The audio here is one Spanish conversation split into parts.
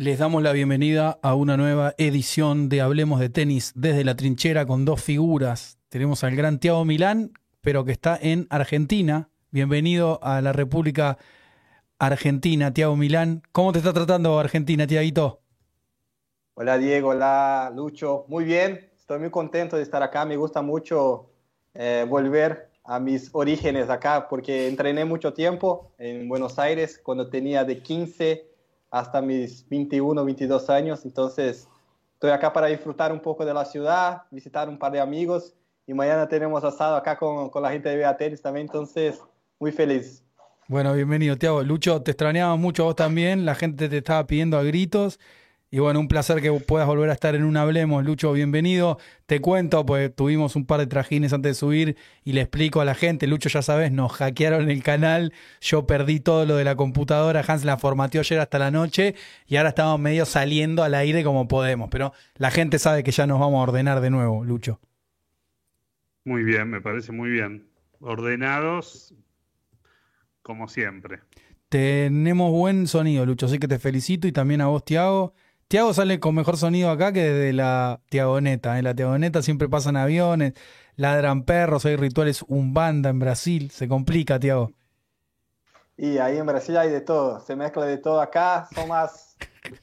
Les damos la bienvenida a una nueva edición de Hablemos de Tenis desde la trinchera con dos figuras. Tenemos al gran Tiago Milán, pero que está en Argentina. Bienvenido a la República Argentina, Tiago Milán. ¿Cómo te está tratando Argentina, Tiaguito? Hola Diego, hola Lucho. Muy bien, estoy muy contento de estar acá. Me gusta mucho eh, volver a mis orígenes acá porque entrené mucho tiempo en Buenos Aires cuando tenía de 15 hasta mis 21, 22 años. Entonces, estoy acá para disfrutar un poco de la ciudad, visitar un par de amigos y mañana tenemos asado acá con, con la gente de Beateris también. Entonces, muy feliz. Bueno, bienvenido, Tiago. Lucho, te extrañamos mucho vos también. La gente te estaba pidiendo a gritos. Y bueno, un placer que puedas volver a estar en un Hablemos. Lucho, bienvenido. Te cuento, pues tuvimos un par de trajines antes de subir y le explico a la gente. Lucho, ya sabes, nos hackearon el canal. Yo perdí todo lo de la computadora. Hans la formateó ayer hasta la noche y ahora estamos medio saliendo al aire como podemos. Pero la gente sabe que ya nos vamos a ordenar de nuevo, Lucho. Muy bien, me parece muy bien. Ordenados, como siempre. Tenemos buen sonido, Lucho, así que te felicito y también a vos, Tiago. Tiago sale con mejor sonido acá que desde la Tiagoneta. En ¿eh? la Tiagoneta siempre pasan aviones, ladran perros, hay rituales umbanda en Brasil. Se complica, Tiago. Y ahí en Brasil hay de todo, se mezcla de todo. Acá son más,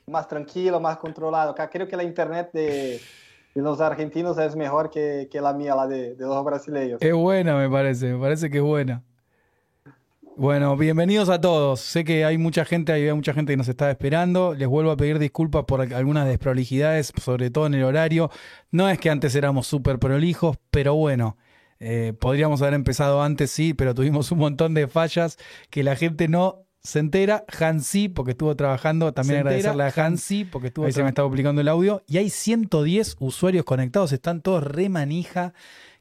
más tranquilos, más controlados. Acá creo que la internet de, los argentinos es mejor que, la mía, la de, de los brasileños. Es buena, me parece, me parece que es buena. Bueno, bienvenidos a todos. Sé que hay mucha gente, hay mucha gente que nos está esperando. Les vuelvo a pedir disculpas por algunas desprolijidades, sobre todo en el horario. No es que antes éramos súper prolijos, pero bueno, eh, podríamos haber empezado antes, sí, pero tuvimos un montón de fallas que la gente no se entera. Hansi, porque estuvo trabajando, también agradecerle a Hansi, porque estuvo ahí se me está duplicando el audio. Y hay 110 usuarios conectados, están todos re manija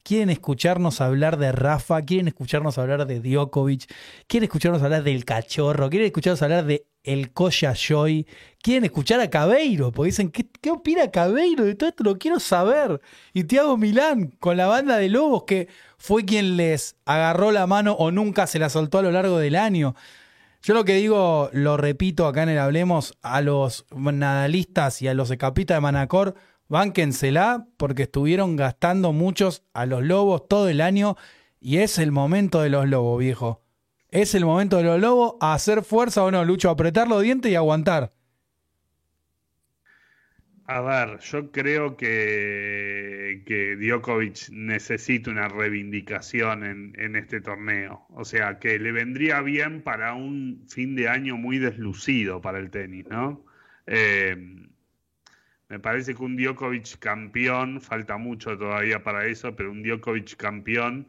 quieren escucharnos hablar de Rafa, quieren escucharnos hablar de Djokovic, quieren escucharnos hablar del cachorro, quieren escucharnos hablar de el Koya Joy, quieren escuchar a Cabeiro, porque dicen, ¿qué, ¿qué, opina Cabeiro de todo esto? Lo quiero saber. Y Tiago Milán, con la banda de Lobos, que fue quien les agarró la mano o nunca se la soltó a lo largo del año. Yo lo que digo, lo repito acá en el Hablemos, a los nadalistas y a los escapistas de Manacor, bánquensela porque estuvieron gastando muchos a los lobos todo el año y es el momento de los lobos, viejo. Es el momento de los lobos a hacer fuerza o no, Lucho, apretar los dientes y aguantar. A ver, yo creo que, que Djokovic necesita una reivindicación en, en, este torneo. O sea, que le vendría bien para un fin de año muy deslucido para el tenis, ¿no? Eh, me parece que un Djokovic campeón, falta mucho todavía para eso, pero un Djokovic campeón,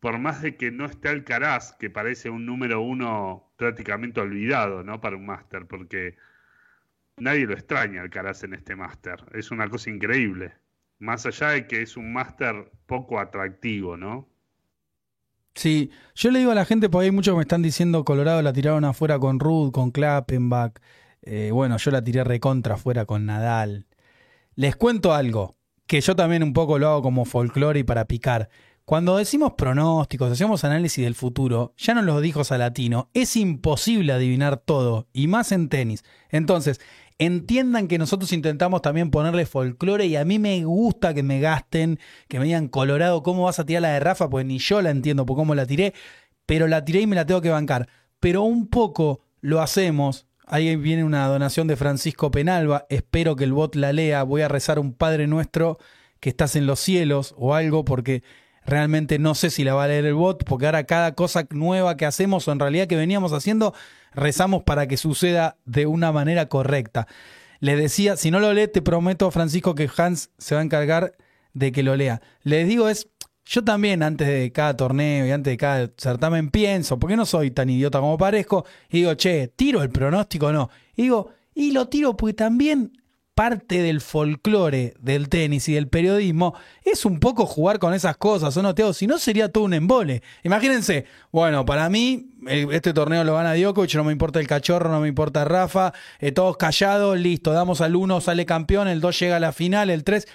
por más de que no esté Alcaraz, que parece un número uno prácticamente olvidado, ¿no? Para un máster, porque nadie lo extraña Alcaraz en este máster. Es una cosa increíble. Más allá de que es un máster poco atractivo, ¿no? Sí, yo le digo a la gente, porque hay muchos que me están diciendo Colorado la tiraron afuera con Rudd, con Klappenbach. Eh, bueno, yo la tiré recontra afuera con Nadal. Les cuento algo, que yo también un poco lo hago como folclore y para picar. Cuando decimos pronósticos, hacemos análisis del futuro, ya nos lo dijo Salatino, es imposible adivinar todo, y más en tenis. Entonces, entiendan que nosotros intentamos también ponerle folclore y a mí me gusta que me gasten, que me digan Colorado, ¿cómo vas a tirar la de Rafa? Pues ni yo la entiendo por cómo la tiré, pero la tiré y me la tengo que bancar. Pero un poco lo hacemos Ahí viene una donación de Francisco Penalba. Espero que el bot la lea. Voy a rezar un Padre Nuestro que estás en los cielos o algo porque realmente no sé si la va a leer el bot porque ahora cada cosa nueva que hacemos o en realidad que veníamos haciendo rezamos para que suceda de una manera correcta. Le decía, si no lo lee, te prometo, Francisco, que Hans se va a encargar de que lo lea. Les digo, es yo también antes de cada torneo y antes de cada certamen pienso, porque no soy tan idiota como parezco, y digo, che, tiro el pronóstico no. Y digo, y lo tiro porque también parte del folclore del tenis y del periodismo es un poco jugar con esas cosas, ¿o no, Teo? Si no, sería todo un embole. Imagínense, bueno, para mí, este torneo lo gana Djokovic, no me importa el cachorro, no me importa Rafa, eh, todos callados, listo, damos al uno, sale campeón, el 2 llega a la final, el 3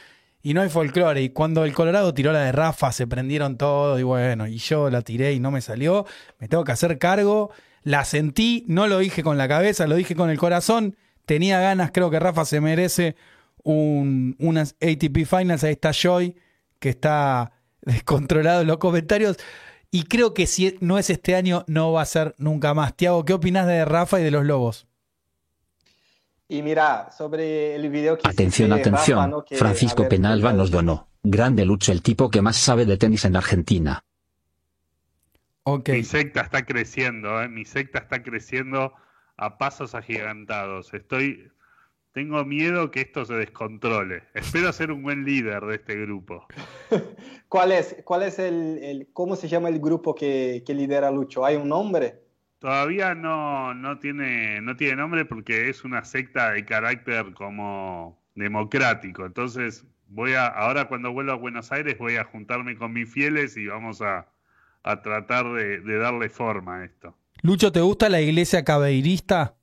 y no hay folclore. Y cuando el Colorado tiró la de Rafa, se prendieron todos. Y bueno, y yo la tiré y no me salió. Me tengo que hacer cargo. La sentí, no lo dije con la cabeza, lo dije con el corazón. Tenía ganas, creo que Rafa se merece un, unas ATP Finals. Ahí está Joy, que está descontrolado en los comentarios. Y creo que si no es este año, no va a ser nunca más. Tiago, ¿qué opinas de Rafa y de los Lobos? Y mira, sobre el video que Atención, atención. Francisco Penalba nos donó. Grande Lucho, el tipo que más sabe de tenis en Argentina. Mi secta está creciendo, ¿eh? mi secta está creciendo a pasos agigantados. Estoy, tengo miedo que esto se descontrole. Espero ser un buen líder de este grupo. ¿Cuál es, cuál es el, cómo se llama el grupo que, que lidera Lucho? ¿Hay un nombre? Todavía no, no, tiene, no tiene nombre porque es una secta de carácter como democrático. Entonces, voy a, ahora cuando vuelva a Buenos Aires voy a juntarme con mis fieles y vamos a, a tratar de, de, darle forma a esto. Lucho, ¿te gusta la iglesia cabeirista?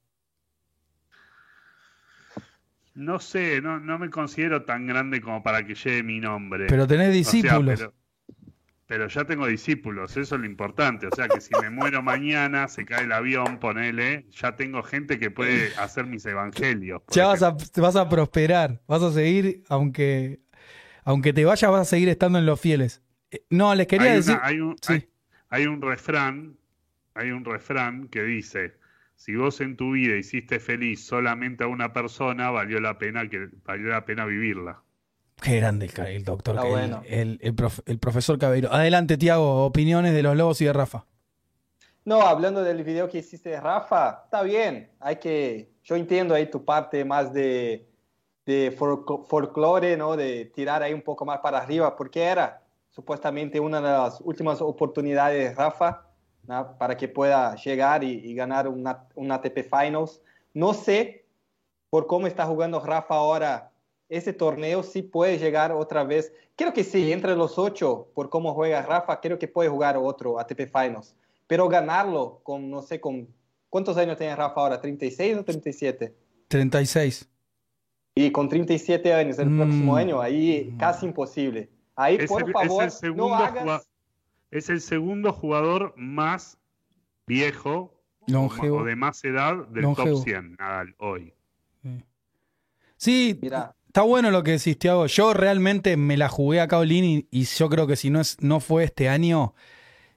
No sé, no, no me considero tan grande como para que lleve mi nombre. Pero tenés discípulos pero ya tengo discípulos, eso es lo importante. O sea que si me muero mañana, se cae el avión, ponele, ya tengo gente que puede hacer mis evangelios. Ya vas a, vas a prosperar, vas a seguir, aunque, aunque te vayas, vas a seguir estando en los fieles. Eh, no, les quería decir. hay, un, hay un refrán, hay un refrán que dice: si vos en tu vida hiciste feliz solamente a una persona, valió la pena que valió la pena vivirla. Qué grande el, doctor, el, el, profesor Cabeiro. Adelante, Tiago, opiniones de los Lobos y de Rafa. No, hablando del video que hiciste de Rafa, está bien. Hay que, yo entiendo ahí tu parte más de, de folclore, ¿no? De tirar ahí un poco más para arriba, porque era supuestamente una de las últimas oportunidades de Rafa para que pueda llegar y, ganar una, una ATP Finals. No sé por cómo está jugando Rafa ahora ese torneo sí puede llegar otra vez. Creo que sí, entre los ocho, por cómo juega Rafa, creo que puede jugar otro ATP Finals. Pero ganarlo con, no sé, con... ¿Cuántos años tiene Rafa ahora? ¿36 o 37? 36. Y con 37 años el próximo mm. año, ahí casi imposible. Ahí, por favor, es el no hagas... Es el segundo jugador más viejo o de más edad del top 100 hoy. Sí, Mira. Está bueno lo que decís, Tiago. Yo realmente me la jugué a Caolín y, yo creo que si no, es, no fue este año,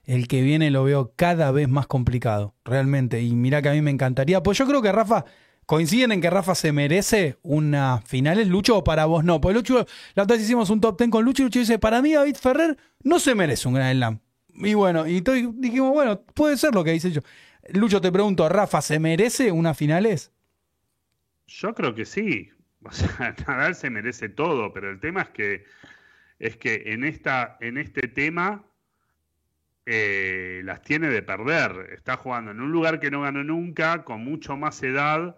el que viene lo veo cada vez más complicado, realmente. Y mira que a mí me encantaría. Pues yo creo que Rafa, coinciden en que Rafa se merece una finales, Lucho, o para vos no. Pues Lucho, la otra vez hicimos un top ten con Lucho y Lucho dice, para mí David Ferrer no se merece un Gran Slam. Y bueno, y dijimos, bueno, puede ser lo que dice yo. Lucho, te pregunto, ¿Rafa se merece una finales? Yo creo que sí. O sea, Nadal se merece todo, pero el tema es que es que en esta, en este tema eh, las tiene de perder. Está jugando en un lugar que no ganó nunca, con mucho más edad.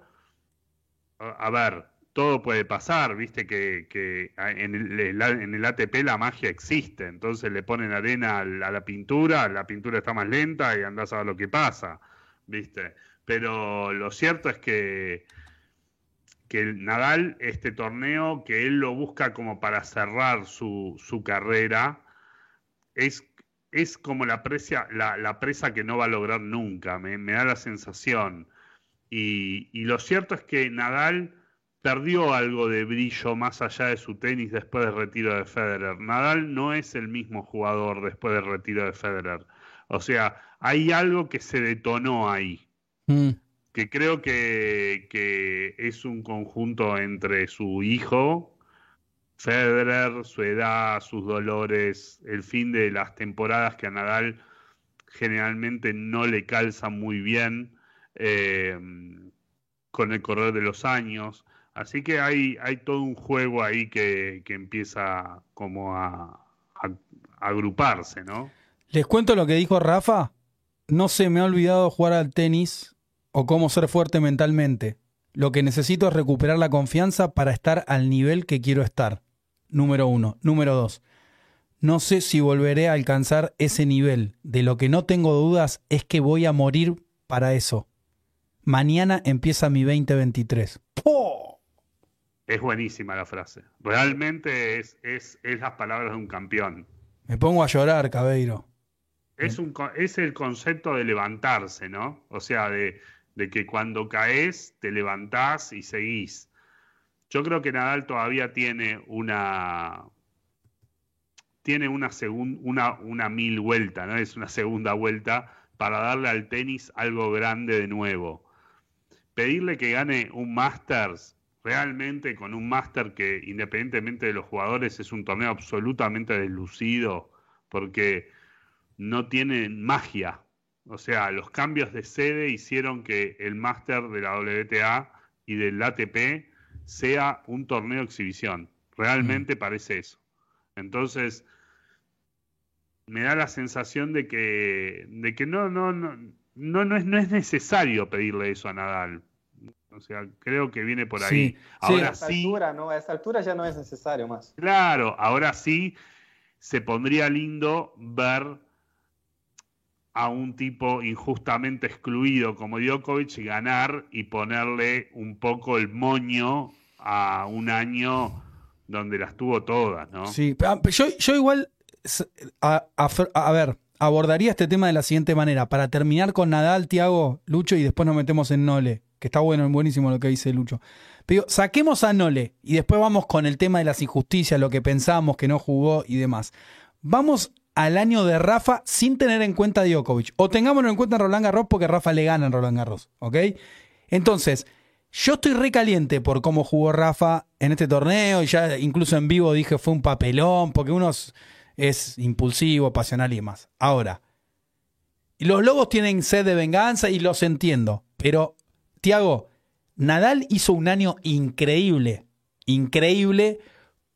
A, ver, todo puede pasar, viste que, en, el, ATP la magia existe, entonces le ponen arena a la, pintura, la pintura está más lenta y andás a ver lo que pasa, viste. Pero lo cierto es que que Nadal, este torneo, que él lo busca como para cerrar su, su carrera, es, es como la, presa, la, presa que no va a lograr nunca, me, da la sensación. Y, y, lo cierto es que Nadal perdió algo de brillo más allá de su tenis después del retiro de Federer. Nadal no es el mismo jugador después del retiro de Federer. O sea, hay algo que se detonó ahí. Mm que creo que, es un conjunto entre su hijo, Federer, su edad, sus dolores, el fin de las temporadas que a Nadal generalmente no le calza muy bien eh, con el correr de los años. Así que hay, todo un juego ahí que, empieza como a, agruparse, ¿no? Les cuento lo que dijo Rafa. No se me ha olvidado jugar al tenis o cómo ser fuerte mentalmente. Lo que necesito es recuperar la confianza para estar al nivel que quiero estar. Número uno. Número dos. No sé si volveré a alcanzar ese nivel. De lo que no tengo dudas es que voy a morir para eso. Mañana empieza mi 2023. Es buenísima la frase. Realmente es, es, es las palabras de un campeón. Me pongo a llorar, Cabeiro. Es, un, es el concepto de levantarse, ¿no? O sea, de, de que cuando caes te levantás y seguís. Yo creo que Nadal todavía tiene una tiene una, una, una mil vuelta, ¿no? Es una segunda vuelta para darle al tenis algo grande de nuevo. Pedirle que gane un Masters, realmente con un Master que independientemente de los jugadores es un torneo absolutamente deslucido, porque no tiene magia. O sea, los cambios de sede hicieron que el Master de la WTA y del ATP sea un torneo exhibición. Realmente mm. parece eso. Entonces, me da la sensación de que, de que no, no, no, no, no, es, no es necesario pedirle eso a Nadal. O sea, creo que viene por ahí. ahora a esta Altura, ¿no? A esta altura ya no es necesario más. Claro, ahora sí se pondría lindo ver a un tipo injustamente excluido como Djokovic y ganar y ponerle un poco el moño a un año donde las tuvo todas, ¿no? Sí, yo, yo igual, a, ver, abordaría este tema de la siguiente manera. Para terminar con Nadal, Tiago, Lucho, y después nos metemos en Nole, que está bueno, buenísimo lo que dice Lucho. Pero saquemos a Nole y después vamos con el tema de las injusticias, lo que pensamos que no jugó y demás. Vamos al año de Rafa sin tener en cuenta a Djokovic. O tengámoslo en cuenta en Roland Garros porque Rafa le gana en Roland Garros. ¿Ok? Entonces, yo estoy recaliente por cómo jugó Rafa en este torneo y ya incluso en vivo dije fue un papelón porque uno es impulsivo, pasional y demás. Ahora, los lobos tienen sed de venganza y los entiendo, pero Tiago, Nadal hizo un año increíble, increíble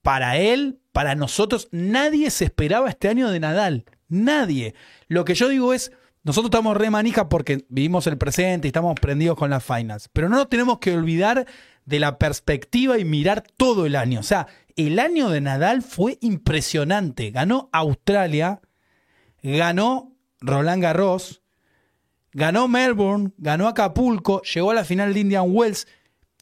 para él, para nosotros. Nadie se esperaba este año de Nadal, nadie. Lo que yo digo es, nosotros estamos re manija porque vivimos el presente y estamos prendidos con las finals. Pero no nos tenemos que olvidar de la perspectiva y mirar todo el año. O sea, el año de Nadal fue impresionante. Ganó Australia, ganó Roland Garros, ganó Melbourne, ganó Acapulco, llegó a la final de Indian Wells.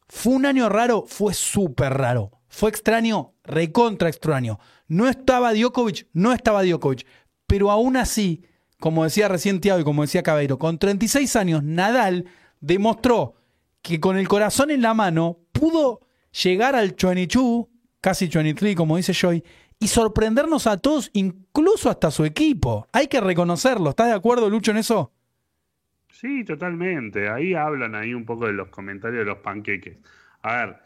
Fue un año raro, fue súper raro. Fue extraño, recontra extraño. No estaba Djokovic, no estaba Djokovic. Pero aún así, como decía recién Tiago y como decía Caballero, con 36 años, Nadal demostró que con el corazón en la mano pudo llegar al 22, casi 23, como dice Joy, y sorprendernos a todos, incluso hasta su equipo. Hay que reconocerlo. ¿Estás de acuerdo, Lucho, en eso? Sí, totalmente. Ahí hablan ahí un poco de los comentarios de los panqueques. A ver,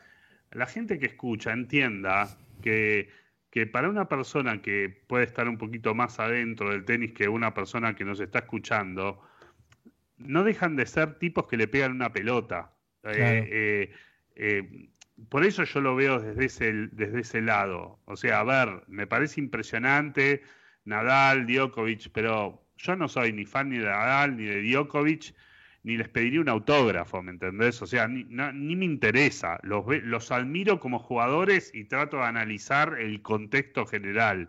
la gente que escucha entienda que que para una persona que puede estar un poquito más adentro del tenis que una persona que nos está escuchando, no dejan de ser tipos que le pegan una pelota. Eh, eh, eh, por eso yo lo veo desde ese, desde ese lado. O sea, a ver, me parece impresionante Nadal, Djokovic, pero yo no soy ni fan ni de Nadal ni de Djokovic ni les pediría un autógrafo, ¿me entendés? O sea, ni, me interesa. Los, los admiro como jugadores y trato de analizar el contexto general.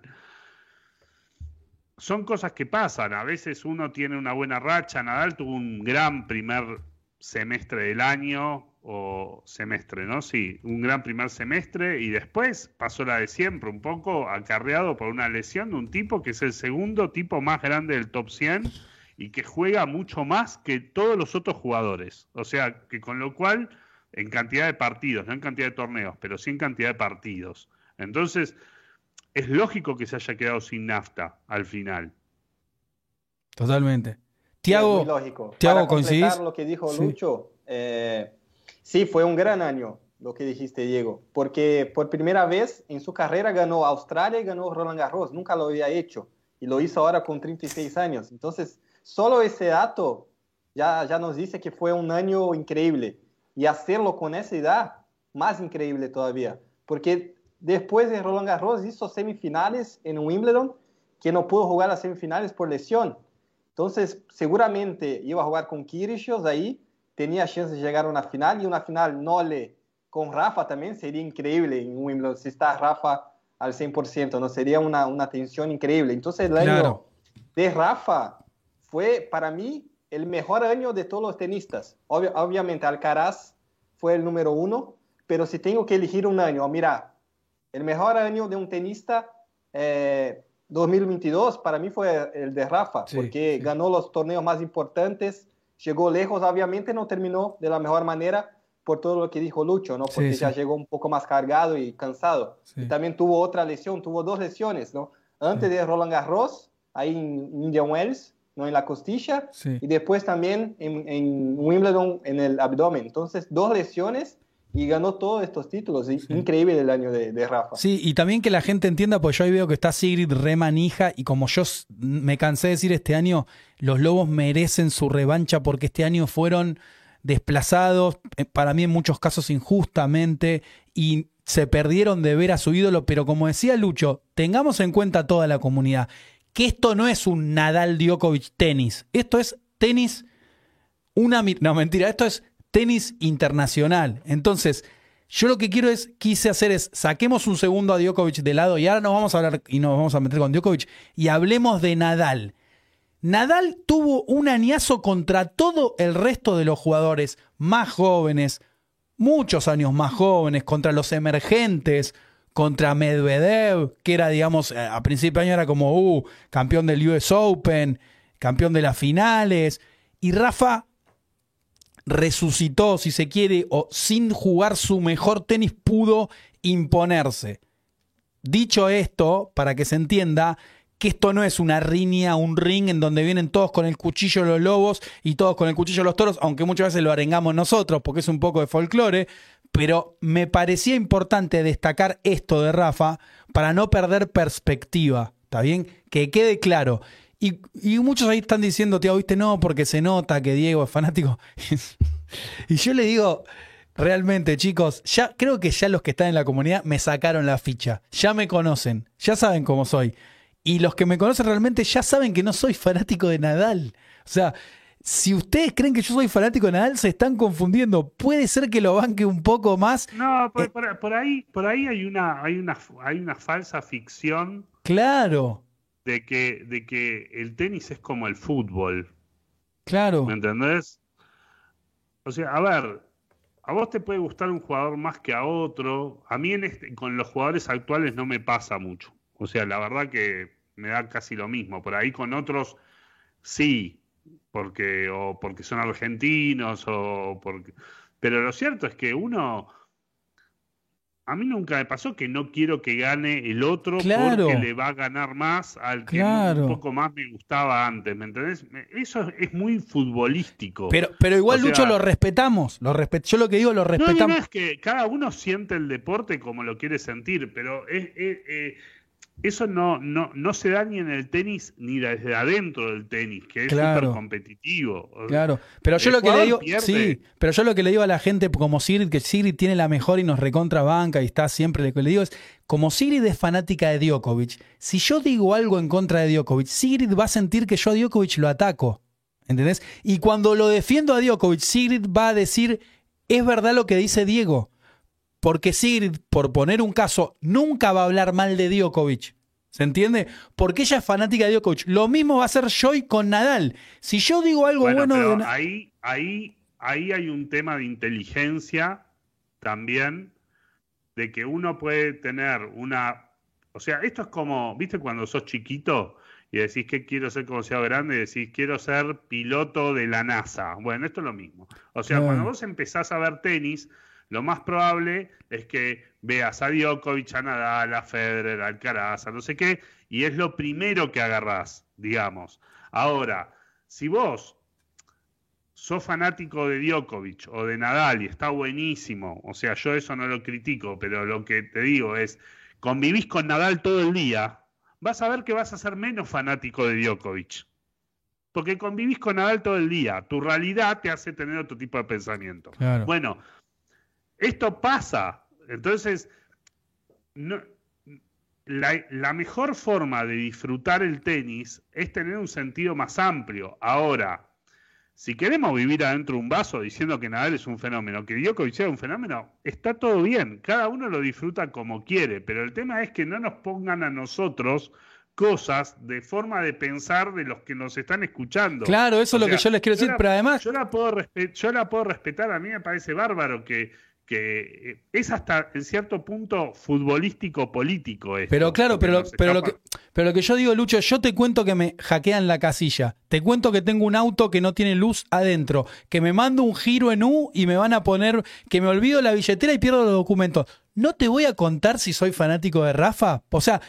Son cosas que pasan. A veces uno tiene una buena racha. Nadal tuvo un gran primer semestre del año, o semestre, ¿no? Sí, un gran primer semestre y después pasó la de siempre, un poco acarreado por una lesión de un tipo que es el segundo tipo más grande del top 100 y que juega mucho más que todos los otros jugadores. O sea, que con lo cual, en cantidad de partidos, no en cantidad de torneos, pero sí en cantidad de partidos. Entonces, es lógico que se haya quedado sin nafta al final. Totalmente. Tiago, lógico. Tiago, ¿coincidís? lo que dijo Lucho, eh, sí, fue un gran año lo que dijiste, Diego, porque por primera vez en su carrera ganó Australia y ganó Roland Garros, nunca lo había hecho, y lo hizo ahora con 36 años. Entonces, Solo ese dato ya, ya nos dice que fue un año increíble. Y hacerlo con esa edad, más increíble todavía. Porque después de Roland Garros hizo semifinales en Wimbledon, que no pudo jugar las semifinales por lesión. Entonces, seguramente iba a jugar con Kyrgios ahí, tenía chance de llegar a una final y una final Nole con Rafa también sería increíble en Wimbledon, si está Rafa al 100%, ¿no? Sería una, una tensión increíble. Entonces, el año de Rafa fue para mí el mejor año de todos los tenistas. obviamente Alcaraz fue el número uno, pero si tengo que elegir un año, mira, el mejor año de un tenista 2022 eh, para mí fue el de Rafa, porque ganó los torneos más importantes, llegó lejos, obviamente no terminó de la mejor manera por todo lo que dijo Lucho, ¿no? Porque ya llegó un poco más cargado y cansado. Y también tuvo otra lesión, tuvo dos lesiones, ¿no? Antes de Roland Garros, ahí en Indian Wells, ¿no? En la costilla, y después también en, en Wimbledon en el abdomen. Entonces, dos lesiones y ganó todos estos títulos. Increíble el año de, Rafa. Sí, y también que la gente entienda, pues yo ahí veo que está Sigrid remanija y como yo me cansé de decir este año, los Lobos merecen su revancha porque este año fueron desplazados, eh, para mí en muchos casos injustamente, y se perdieron de ver a su ídolo, pero como decía Lucho, tengamos en cuenta toda la comunidad, que esto no es un Nadal Djokovic tenis, esto es tenis, una... No, mentira, esto es tenis internacional. Entonces, yo lo que quiero es, quise hacer es, saquemos un segundo a Djokovic de lado y ahora nos vamos a hablar y nos vamos a meter con Djokovic y hablemos de Nadal. Nadal tuvo un añazo contra todo el resto de los jugadores más jóvenes, muchos años más jóvenes, contra los emergentes, contra Medvedev, que era, digamos, a principio de año era como, uh, campeón del US Open, campeón de las finales. Y Rafa resucitó, si se quiere, o sin jugar su mejor tenis pudo imponerse. Dicho esto, para que se entienda, que esto no es una riña, un ring en donde vienen todos con el cuchillo los lobos y todos con el cuchillo los toros, aunque muchas veces lo arengamos nosotros porque es un poco de folclore, pero me parecía importante destacar esto de Rafa para no perder perspectiva, ¿está bien? Que quede claro. Y, muchos ahí están diciendo, tío, viste, no, porque se nota que Diego es fanático. y yo le digo, realmente, chicos, ya creo que ya los que están en la comunidad me sacaron la ficha. Ya me conocen, ya saben cómo soy. Y los que me conocen realmente ya saben que no soy fanático de Nadal. O sea, si ustedes creen que yo soy fanático de Nadal, se están confundiendo. Puede ser que lo banque un poco más. No, por, eh, ahí, por ahí hay una, hay una, hay una falsa ficción. Claro de que, de que el tenis es como el fútbol. Claro. ¿Me entendés? O sea, a ver, a vos te puede gustar un jugador más que a otro. A mí en este, con los jugadores actuales no me pasa mucho. O sea, la verdad que me da casi lo mismo. Por ahí con otros sí, porque o porque son argentinos o porque pero lo cierto es que uno a mí nunca me pasó que no quiero que gane el otro porque le va a ganar más al que un poco más me gustaba antes, ¿me entendés? Eso es muy futbolístico. Pero, pero igual, Lucho, lo respetamos. Lo yo lo que digo, lo respetamos. No, es que cada uno siente el deporte como lo quiere sentir, pero es, eso no, no, no se da ni en el tenis ni desde adentro del tenis, que es súper competitivo. Claro, pero yo lo que le digo, sí, pero yo lo que le digo a la gente como Sigrid, que Sigrid tiene la mejor y nos recontra banca y está siempre, lo que le digo es, como Sigrid es fanática de Djokovic, si yo digo algo en contra de Djokovic, Sigrid va a sentir que yo a Djokovic lo ataco, ¿entendés? Y cuando lo defiendo a Djokovic, Sigrid va a decir, es verdad lo que dice Diego. Porque Sigrid, por poner un caso, nunca va a hablar mal de Djokovic. ¿Se entiende? Porque ella es fanática de Djokovic. Lo mismo va a hacer Joy con Nadal. Si yo digo algo bueno, de ahí, ahí, ahí hay un tema de inteligencia también, de que uno puede tener una. O sea, esto es como, ¿viste cuando sos chiquito y decís que quiero ser como sea grande y decís quiero ser piloto de la NASA? Bueno, esto es lo mismo. O sea, cuando vos empezás a ver tenis, lo más probable es que veas a Djokovic, a Nadal, a Federer, a Alcaraz, a no sé qué, y es lo primero que agarrás, digamos. Ahora, si vos sos fanático de Djokovic o de Nadal y está buenísimo, o sea, yo eso no lo critico, pero lo que te digo es, convivís con Nadal todo el día, vas a ver que vas a ser menos fanático de Djokovic. Porque convivís con Nadal todo el día. Tu realidad te hace tener otro tipo de pensamiento. Bueno, esto pasa. Entonces, la, mejor forma de disfrutar el tenis es tener un sentido más amplio. Ahora, si queremos vivir adentro de un vaso diciendo que Nadal es un fenómeno, que Djokovic sea un fenómeno, está todo bien. Cada uno lo disfruta como quiere. Pero el tema es que no nos pongan a nosotros cosas de forma de pensar de los que nos están escuchando. Claro, eso es lo que yo les quiero decir, pero además... Yo la, puedo yo la puedo respetar, a mí me parece bárbaro que que es hasta en cierto punto futbolístico político pero claro pero, pero lo que pero lo que yo digo Lucho yo te cuento que me hackean la casilla te cuento que tengo un auto que no tiene luz adentro que me mando un giro en U y me van a poner que me olvido la billetera y pierdo los documentos no te voy a contar si soy fanático de Rafa o sea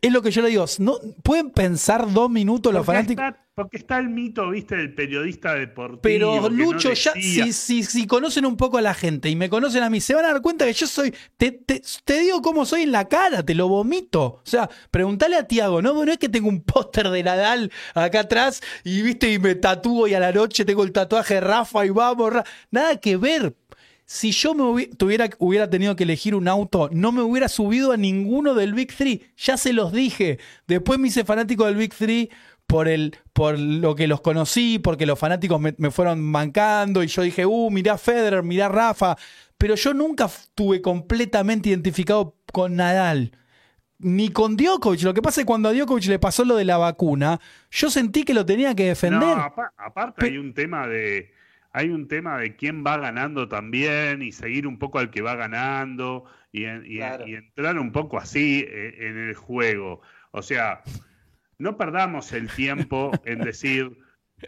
es lo que yo le digo. No, ¿Pueden pensar dos minutos los fanáticos? Porque está el mito, viste, del periodista deportivo. Pero Lucho, ya, si, si, si, conocen un poco a la gente y me conocen a mí, se van a dar cuenta que yo soy. Te, te, te digo cómo soy en la cara, te lo vomito. O sea, pregúntale a Tiago, ¿no? No es que tengo un póster de Nadal acá atrás y viste, y me tatúo y a la noche tengo el tatuaje de Rafa y vamos. Nada que ver si yo me tuviera, hubiera tenido que elegir un auto, no me hubiera subido a ninguno del Big Three. Ya se los dije. Después me hice fanático del Big Three por, el, por lo que los conocí, porque los fanáticos me, fueron mancando y yo dije, uh, mirá Federer, mirá Rafa. Pero yo nunca estuve completamente identificado con Nadal. Ni con Djokovic. Lo que pasa es que cuando a Djokovic le pasó lo de la vacuna, yo sentí que lo tenía que defender. No, aparte hay un tema de hay un tema de quién va ganando también y seguir un poco al que va ganando y, entrar un poco así eh, en, el juego. O sea, no perdamos el tiempo en decir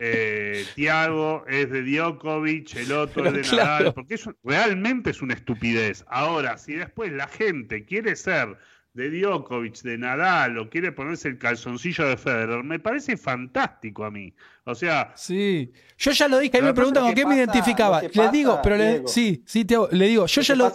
eh, Tiago es de Djokovic, el otro es de Nadal, porque eso realmente es una estupidez. Ahora, si después la gente quiere ser de Djokovic, de Nadal, o quiere ponerse el calzoncillo de Federer, me parece fantástico a mí. O sea. Sí. Yo ya lo dije, a mí me preguntan con qué me identificaba. Les digo, pero le, sí, sí, le digo, yo ya lo.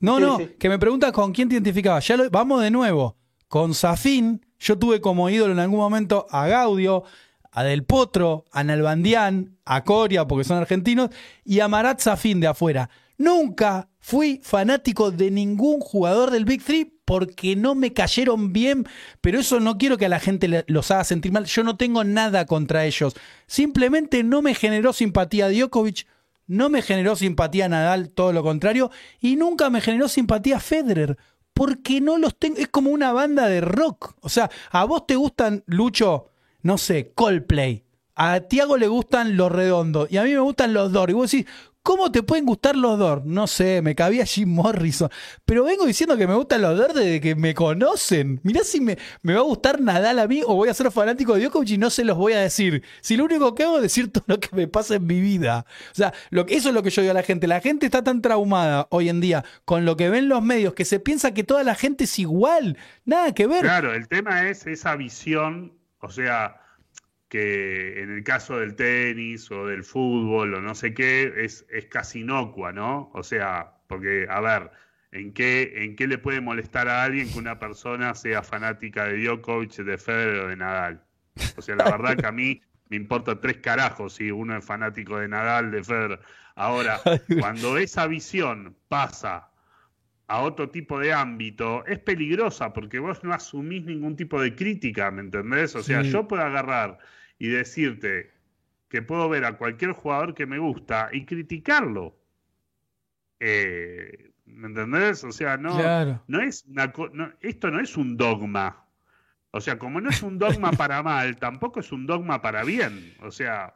No, no, que me preguntas con quién te identificaba. Ya lo, vamos de nuevo. Con Safin, yo tuve como ídolo en algún momento a Gaudio, a Del Potro, a Nalbandián, a Coria, porque son argentinos, y a Marat Safin de afuera. Nunca fui fanático de ningún jugador del Big Three porque no me cayeron bien, pero eso no quiero que a la gente los haga sentir mal. Yo no tengo nada contra ellos. Simplemente no me generó simpatía Djokovic, no me generó simpatía Nadal, todo lo contrario, y nunca me generó simpatía Federer. Porque no los tengo, es como una banda de rock. O sea, a vos te gustan, Lucho, no sé, Coldplay. A Tiago le gustan los redondos y a mí me gustan los Doors. Y vos decís, ¿Cómo te pueden gustar los Doors? No sé, me cabía Jim Morrison. Pero vengo diciendo que me gustan los Doors desde que me conocen. Mirá si me, me va a gustar Nadal a mí o voy a ser fanático de Djokovic y no se los voy a decir. Si lo único que hago es decir todo lo que me pasa en mi vida. O sea, lo, eso es lo que yo digo a la gente. La gente está tan traumada hoy en día con lo que ven los medios que se piensa que toda la gente es igual. Nada que ver. Claro, el tema es esa visión, o sea que en el caso del tenis o del fútbol o no sé qué, es, es casi inocua, ¿no? O sea, porque, a ver, ¿en qué, ¿en qué le puede molestar a alguien que una persona sea fanática de Djokovic, de Federer o de Nadal? O sea, la verdad que a mí me importa tres carajos si uno es fanático de Nadal, de Federer. Ahora, cuando esa visión pasa a otro tipo de ámbito, es peligrosa porque vos no asumís ningún tipo de crítica, ¿me entendés? O sea, yo puedo agarrar y decirte que puedo ver a cualquier jugador que me gusta y criticarlo. Eh, ¿Me entendés? O sea, no, no es una, esto no es un dogma. O sea, como no es un dogma para mal, tampoco es un dogma para bien. O sea,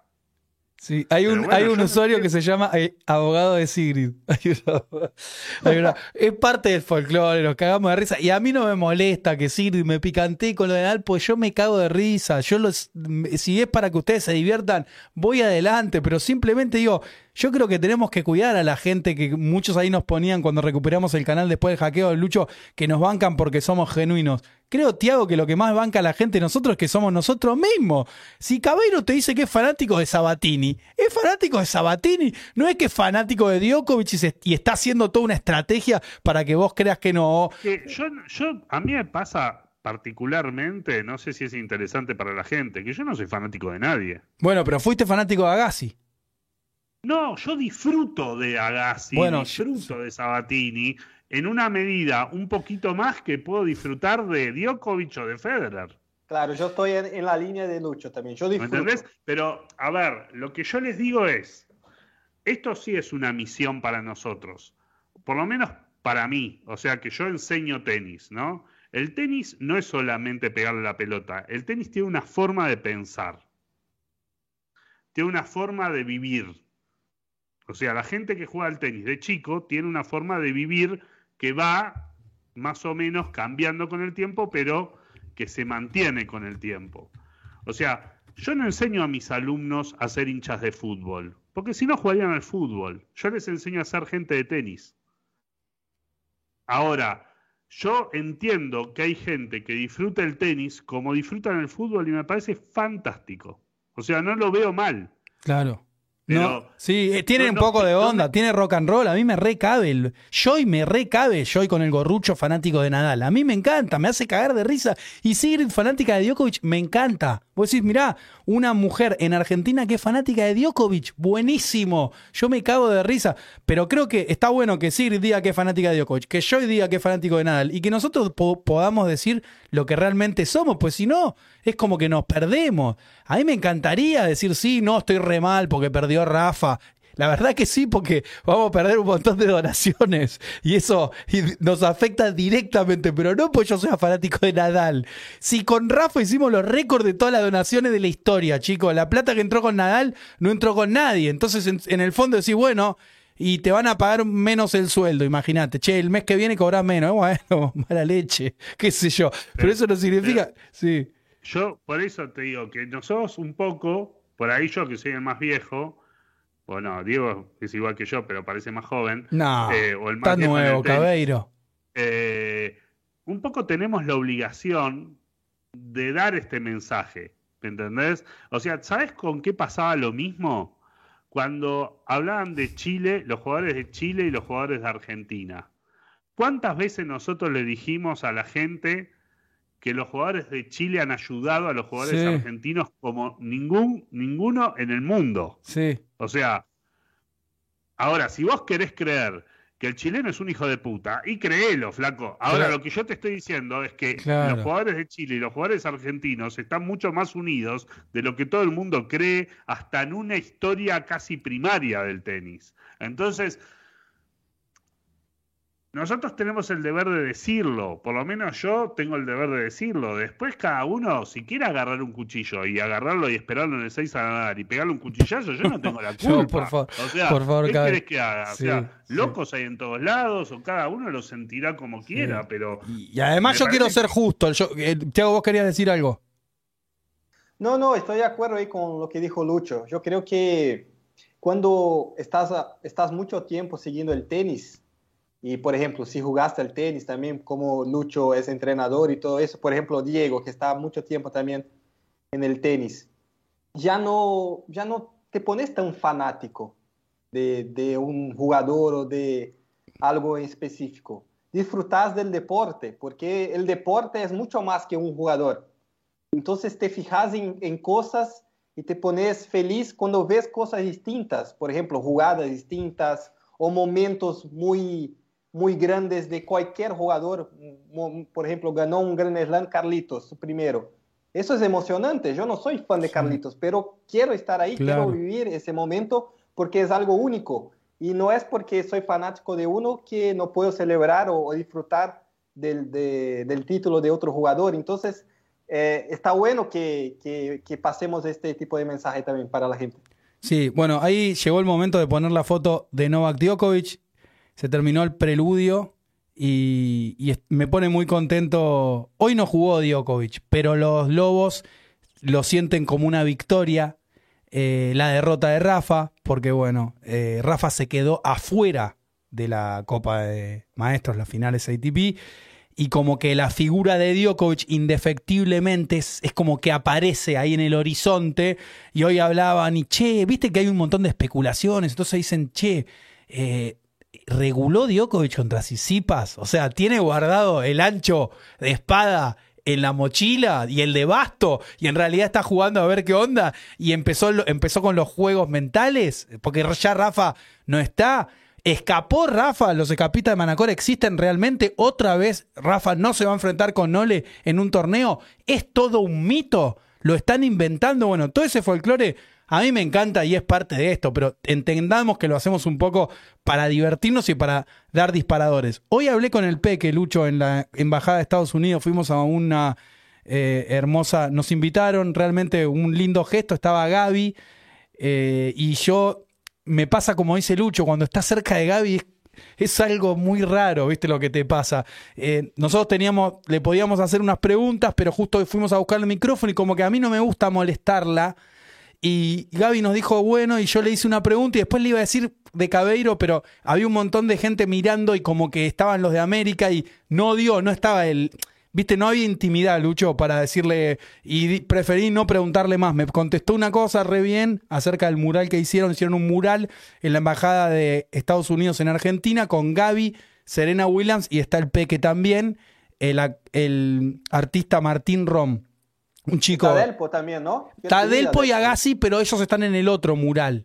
Sí, hay un, hay un usuario que se llama eh, abogado de Sigrid. es parte del folclore, nos cagamos de risa. Y a mí no me molesta que Sigrid me picante con lo de Nadal, pues yo me cago de risa. Yo los, si es para que ustedes se diviertan, voy adelante, pero simplemente digo, yo creo que tenemos que cuidar a la gente que muchos ahí nos ponían cuando recuperamos el canal después del hackeo del Lucho, que nos bancan porque somos genuinos. Creo, Tiago, que lo que más banca a la gente nosotros es que somos nosotros mismos. Si Cabero te dice que es fanático de Sabatini, es fanático de Sabatini. No es que es fanático de Djokovic y, está haciendo toda una estrategia para que vos creas que no. yo, yo, a mí me pasa particularmente, no sé si es interesante para la gente, que yo no soy fanático de nadie. Bueno, pero fuiste fanático de Agassi. No, yo disfruto de Agassi, disfruto de Sabatini en una medida un poquito más que puedo disfrutar de Djokovic o de Federer. Claro, yo estoy en, la línea de Lucho también. Yo disfruto. ¿Me entendés? Pero, a ver, lo que yo les digo es, esto sí es una misión para nosotros, por lo menos para mí, o sea que yo enseño tenis, ¿no? El tenis no es solamente pegarle la pelota, el tenis tiene una forma de pensar, tiene una forma de vivir, O sea, la gente que juega al tenis de chico tiene una forma de vivir que va más o menos cambiando con el tiempo, pero que se mantiene con el tiempo. O sea, yo no enseño a mis alumnos a ser hinchas de fútbol, porque si no jugarían al fútbol. Yo les enseño a ser gente de tenis. Ahora, yo entiendo que hay gente que disfruta el tenis como disfrutan el fútbol y me parece fantástico. O sea, no lo veo mal. Claro. No, sí, eh, tiene un poco de onda, tiene rock and roll. A mí me recabe el. Joy me recabe, Joy con el gorrucho fanático de Nadal. A mí me encanta, me hace cagar de risa. Y Sigrid, fanática de Djokovic, me encanta. Vos decís, mirá, una mujer en Argentina que es fanática de Djokovic, buenísimo. Yo me cago de risa. Pero creo que está bueno que Sigrid diga que es fanática de Djokovic, que Joy diga que es fanático de Nadal y que nosotros podamos decir lo que realmente somos, pues si no, es como que nos perdemos. A mí me encantaría decir, sí, no, estoy re mal porque Rafa. La verdad que sí, porque vamos a perder un montón de donaciones y eso nos afecta directamente, pero no porque yo sea fanático de Nadal. Si con Rafa hicimos los récords de todas las donaciones de la historia, chicos, la plata que entró con Nadal no entró con nadie. Entonces, en, el fondo decís, bueno, y te van a pagar menos el sueldo, imagínate. Che, el mes que viene cobras menos. Bueno, mala leche, qué sé yo. Pero, eso no significa. sí. Yo, por eso te digo que nosotros un poco, por ahí yo que soy el más viejo, bueno, Diego es igual que yo, pero parece más joven. No, eh, o el más está nuevo, Cabeiro. Eh, un poco tenemos la obligación de dar este mensaje, ¿me entendés? O sea, ¿sabes con qué pasaba lo mismo? Cuando hablaban de Chile, los jugadores de Chile y los jugadores de Argentina. ¿Cuántas veces nosotros le dijimos a la gente que los jugadores de Chile han ayudado a los jugadores argentinos como ningún, ninguno en el mundo? Sí. O sea, ahora, si vos querés creer que el chileno es un hijo de puta, y créelo, flaco. Ahora, lo que yo te estoy diciendo es que los jugadores de Chile y los jugadores argentinos están mucho más unidos de lo que todo el mundo cree, hasta en una historia casi primaria del tenis. Entonces, nosotros tenemos el deber de decirlo, por lo menos yo tengo el deber de decirlo. Después cada uno, si quiere agarrar un cuchillo y agarrarlo y esperarlo en el 6 a nadar y pegarle un cuchillazo, yo no tengo la culpa. por, favor, o sea, por favor, ¿qué querés que haga? o sea, locos hay en todos lados, o cada uno lo sentirá como quiera, pero... Y además yo quiero ser justo. Yo, eh, Tiago, vos querías decir algo. No, no, estoy de acuerdo ahí con lo que dijo Lucho. Yo creo que cuando estás, estás mucho tiempo siguiendo el tenis, y por ejemplo, si jugaste al tenis también, como Lucho es entrenador y todo eso, por ejemplo, Diego, que está mucho tiempo también en el tenis, ya no, ya no te pones tan fanático de, de un jugador o de algo en específico. Disfrutas del deporte, porque el deporte es mucho más que un jugador. Entonces te fijas en, en cosas y te pones feliz cuando ves cosas distintas, por ejemplo, jugadas distintas o momentos muy muy grandes de cualquier jugador. Por ejemplo, ganó un Grand Slam Carlitos, su primero. Eso es emocionante. Yo no soy fan de Carlitos, pero quiero estar ahí, quiero vivir ese momento porque es algo único. Y no es porque soy fanático de uno que no puedo celebrar o, disfrutar del, del, título de otro jugador. Entonces, eh, está bueno que, que, que pasemos este tipo de mensaje también para la gente. Sí, bueno, ahí llegó el momento de poner la foto de Novak Djokovic se terminó el preludio y, me pone muy contento. Hoy no jugó Djokovic, pero los Lobos lo sienten como una victoria. Eh, la derrota de Rafa, porque bueno, eh, Rafa se quedó afuera de la Copa de Maestros, las finales ATP, y como que la figura de Djokovic indefectiblemente es, como que aparece ahí en el horizonte, y hoy hablaban, y che, viste que hay un montón de especulaciones, entonces dicen, che, eh, reguló Djokovic contra Sisipas. O sea, tiene guardado el ancho de espada en la mochila y el de basto y en realidad está jugando a ver qué onda y empezó, empezó con los juegos mentales porque ya Rafa no está. ¿Escapó Rafa? ¿Los escapistas de Manacor existen realmente? ¿Otra vez Rafa no se va a enfrentar con Nole en un torneo? ¿Es todo un mito? ¿Lo están inventando? Bueno, todo ese folclore a mí me encanta y es parte de esto, pero entendamos que lo hacemos un poco para divertirnos y para dar disparadores. Hoy hablé con el Peque, Lucho, en la Embajada de Estados Unidos, fuimos a una eh, hermosa, nos invitaron, realmente un lindo gesto, estaba Gaby eh, y yo me pasa como dice Lucho, cuando estás cerca de Gaby es, algo muy raro, ¿viste lo que te pasa? Eh, nosotros teníamos, le podíamos hacer unas preguntas, pero justo fuimos a buscar el micrófono y como que a mí no me gusta molestarla. Y Gaby nos dijo, bueno, y yo le hice una pregunta y después le iba a decir de Cabeiro, pero había un montón de gente mirando y como que estaban los de América y no dio, no estaba el Viste, no había intimidad, Lucho, para decirle, y preferí no preguntarle más. Me contestó una cosa re bien acerca del mural que hicieron. Hicieron un mural en la Embajada de Estados Unidos en Argentina con Gaby, Serena Williams y está el Peque también, el, el artista Martín Rom. Un chico. Tadelpo también, ¿no? Tadelpo y Agassi, pero ellos están en el otro mural.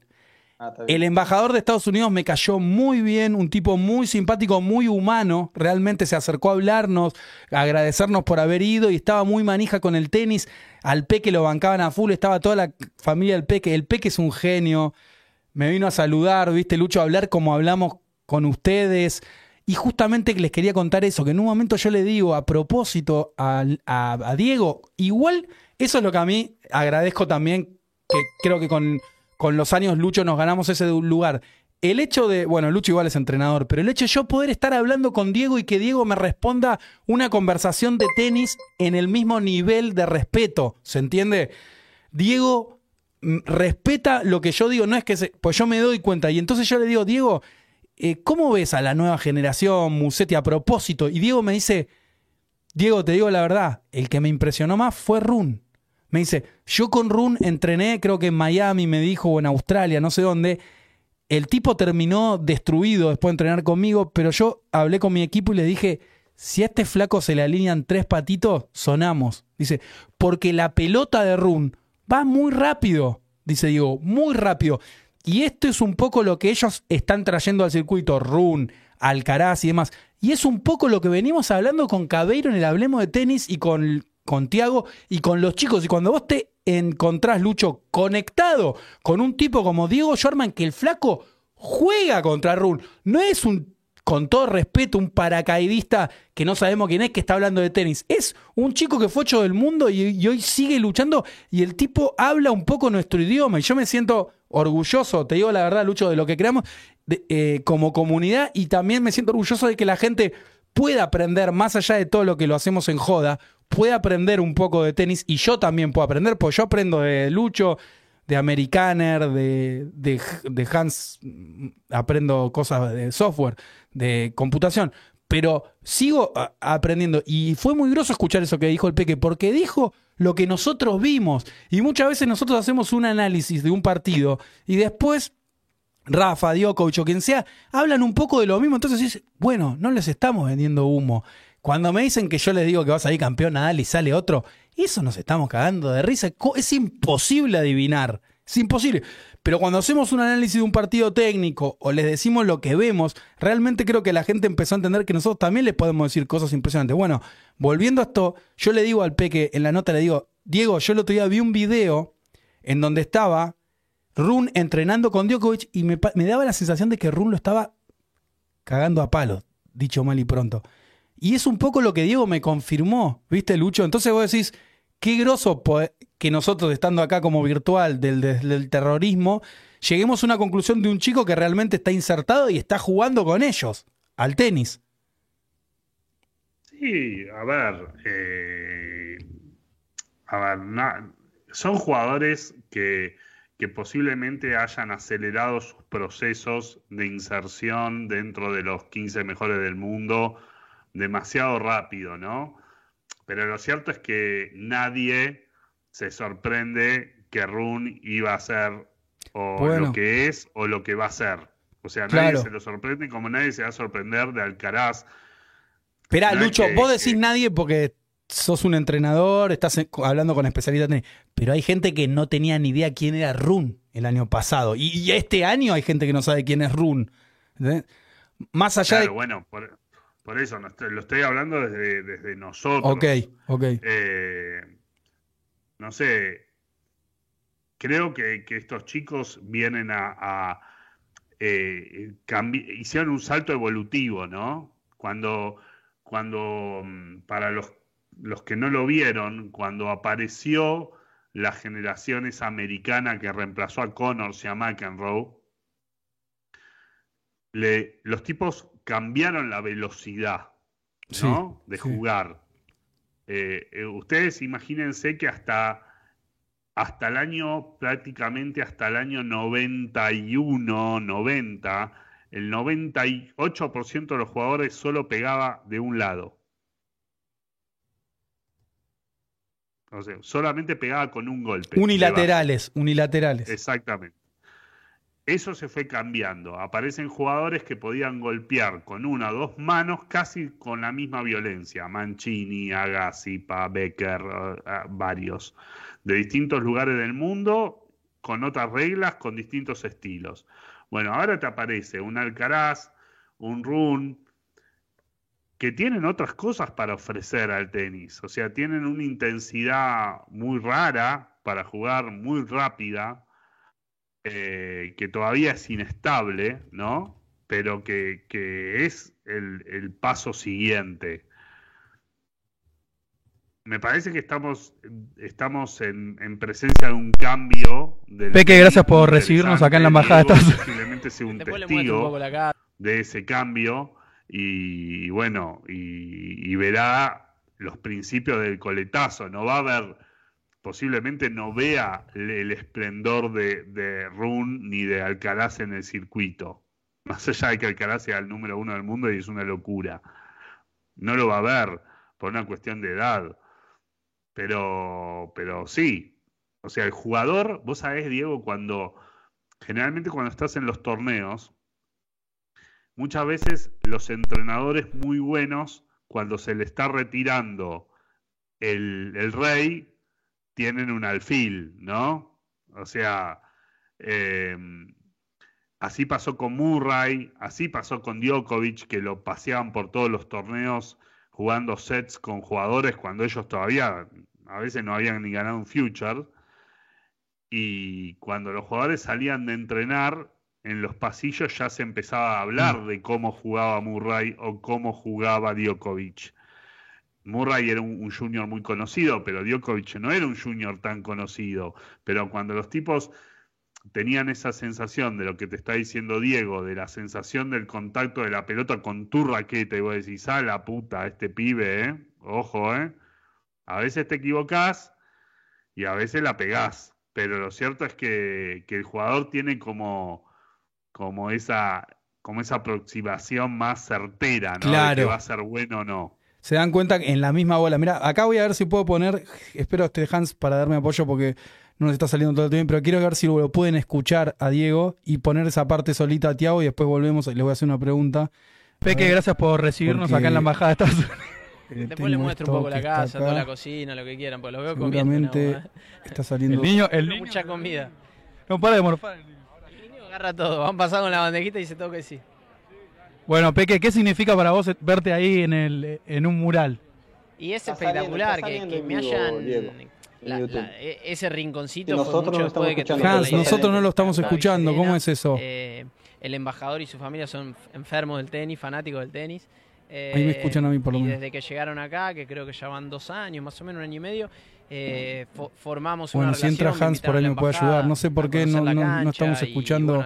Ah, el embajador de Estados Unidos me cayó muy bien, un tipo muy simpático, muy humano, realmente se acercó a hablarnos, a agradecernos por haber ido y estaba muy manija con el tenis, al Peque lo bancaban a full, estaba toda la familia del Peque, el Peque es un genio, me vino a saludar, viste Lucho, a hablar como hablamos con ustedes. Y justamente les quería contar eso, que en un momento yo le digo a propósito a, Diego, igual eso es lo que a mí agradezco también, que creo que con con los años Lucho nos ganamos ese lugar. El hecho de, bueno, Lucho igual es entrenador, pero el hecho de yo poder estar hablando con Diego y que Diego me responda una conversación de tenis en el mismo nivel de respeto, ¿se entiende? Diego mm, respeta lo que yo digo, no es que se, pues yo me doy cuenta y entonces yo le digo, Diego, eh, ¿cómo ves a la nueva generación, Musetti, a propósito? Y Diego me dice, Diego, te digo la verdad, el que me impresionó más fue Run. Me dice, yo con Run entrené, creo que en Miami me dijo, o en Australia, no sé dónde. El tipo terminó destruido después de entrenar conmigo, pero yo hablé con mi equipo y le dije, si a este flaco se le alinean tres patitos, sonamos. Dice, porque la pelota de Run va muy rápido, dice Diego, muy rápido. Y esto es un poco lo que ellos están trayendo al circuito, Run, Alcaraz y demás. Y es un poco lo que venimos hablando con Cabeiro en el Hablemos de Tenis y con, con Tiago y con los chicos. Y cuando vos te encontrás, Lucho, conectado con un tipo como Diego Shorman, que el flaco juega contra Run, no es un, con todo respeto, un paracaidista que no sabemos quién es, que está hablando de tenis. Es un chico que fue hecho del mundo y, hoy sigue luchando y el tipo habla un poco nuestro idioma. Y yo me siento orgulloso, te digo la verdad, Lucho, de lo que creamos eh, como comunidad y también me siento orgulloso de que la gente pueda aprender más allá de todo lo que lo hacemos en joda, puede aprender un poco de tenis y yo también puedo aprender, porque yo aprendo de Lucho, de Americaner, de, de, Hans, aprendo cosas de software, de computación, pero sigo aprendiendo. Y fue muy groso escuchar eso que dijo el Peque, porque dijo lo que nosotros vimos. Y muchas veces nosotros hacemos un análisis de un partido y después Rafa, Djokovic o quien sea, hablan un poco de lo mismo, entonces dices, bueno, no les estamos vendiendo humo. Cuando me dicen que yo les digo que va a salir campeón Nadal y sale otro, eso nos estamos cagando de risa. Es imposible adivinar. Es imposible. Pero cuando hacemos un análisis de un partido técnico o les decimos lo que vemos, realmente creo que la gente empezó a entender que nosotros también les podemos decir cosas impresionantes. Bueno, volviendo a esto, yo le digo al Peque, en la nota le digo, Diego, yo el otro día vi un video en donde estaba Run entrenando con Djokovic y me, daba la sensación de que Run lo estaba cagando a palos, dicho mal y pronto. Y es un poco lo que Diego me confirmó, ¿viste, Lucho? Entonces vos decís, qué groso que nosotros, estando acá como virtual del, terrorismo, lleguemos a una conclusión de un chico que realmente está insertado y está jugando con ellos, al tenis. Sí, a ver, eh, a ver, son jugadores que, que posiblemente hayan acelerado sus procesos de inserción dentro de los 15 mejores del mundo demasiado rápido, ¿no? Pero lo cierto es que nadie se sorprende que Run iba a ser o lo que es o lo que va a ser. O sea, nadie se lo sorprende como nadie se va a sorprender de Alcaraz. Esperá, Lucho, vos decís nadie porque sos un entrenador, estás hablando con especialidad, pero hay gente que no tenía ni idea quién era Run el año pasado. Y, este año hay gente que no sabe quién es Run. Más allá de. Bueno, por, por eso, lo estoy hablando desde, desde nosotros. Ok, ok. Eh, no sé, creo que, estos chicos vienen a... Eh, hicieron un salto evolutivo, ¿no? Cuando, cuando mm, para los, los que no lo vieron, cuando apareció la generación esa americana que reemplazó a Connors y a McEnroe, los tipos cambiaron la velocidad ¿no? de jugar. Eh, eh, ustedes imagínense que hasta, hasta el año, prácticamente hasta el año 91, 90, el 98% de los jugadores solo pegaba de un lado. O sea, solamente pegaba con un golpe. Unilaterales, unilaterales. Exactamente. Eso se fue cambiando. Aparecen jugadores que podían golpear con una o dos manos casi con la misma violencia. Mancini, Agassi, Pa, Becker, eh, varios. De distintos lugares del mundo, con otras reglas, con distintos estilos. Bueno, ahora te aparece un Alcaraz, un Run, que tienen otras cosas para ofrecer al tenis. O sea, tienen una intensidad muy rara para jugar, muy rápida eh, que todavía es inestable, ¿no? Pero que, es el, paso siguiente. Me parece que estamos, estamos en, presencia de un cambio. Peque, gracias por recibirnos acá en la embajada. Posiblemente sea un testigo de ese cambio y, bueno, y, y verá los principios del coletazo. No va a haber posiblemente no vea el, esplendor de, de Run ni de Alcaraz en el circuito. Más allá de que Alcaraz sea el número uno del mundo y es una locura. No lo va a ver por una cuestión de edad. Pero, pero sí. O sea, el jugador, vos sabés, Diego, cuando generalmente cuando estás en los torneos, muchas veces los entrenadores muy buenos, cuando se le está retirando el, el rey, tienen un alfil, ¿no? O sea, em, así pasó con Murray, así pasó con Djokovic, que lo paseaban por todos los torneos jugando sets con jugadores cuando ellos todavía a veces no habían ni ganado un future. Y cuando los jugadores salían de entrenar, en los pasillos ya se empezaba a hablar mm. de cómo jugaba Murray o cómo jugaba Djokovic. Murray era un, junior muy conocido, pero Djokovic no era un junior tan conocido. Pero cuando los tipos tenían esa sensación de lo que te está diciendo Diego, de la sensación del contacto de la pelota con tu raqueta, y vos decís, ah, la puta, este pibe, ¿eh? Ojo, ¿eh? A veces te equivocás y a veces la pegás. Pero lo cierto es que, el jugador tiene como, como, esa, como esa aproximación más certera, ¿no? De que va a ser bueno o no se dan cuenta que en la misma bola. Mira, acá voy a ver si puedo poner, espero este Hans para darme apoyo porque no nos está saliendo todo el tiempo, pero quiero ver si lo pueden escuchar a Diego y poner esa parte solita a Tiago y después volvemos y le voy a hacer una pregunta. Peque, gracias por recibirnos acá en la embajada de Estados Unidos. Después le muestro un poco la casa, toda la cocina, lo que quieran, pues lo veo comiendo. está saliendo. El niño, el niño, mucha comida. No para de morfar el niño. El niño agarra todo, van pasando con la bandejita y se toca que sí. Bueno, Peque, ¿qué significa para vos verte ahí en, el, en un mural? Y es espectacular que, me hayan... Ese rinconcito nosotros no estamos que Hans, nosotros no lo estamos escuchando, ¿cómo es eso? Eh, el embajador y su familia son enfermos del tenis, fanáticos del tenis. Ahí me escuchan a mí por lo menos. Y desde que llegaron acá, que creo que ya van dos años, más o menos un año y medio, eh, formamos bueno, una si entra Hans por ahí me puede ayudar. No sé por qué no, no, estamos escuchando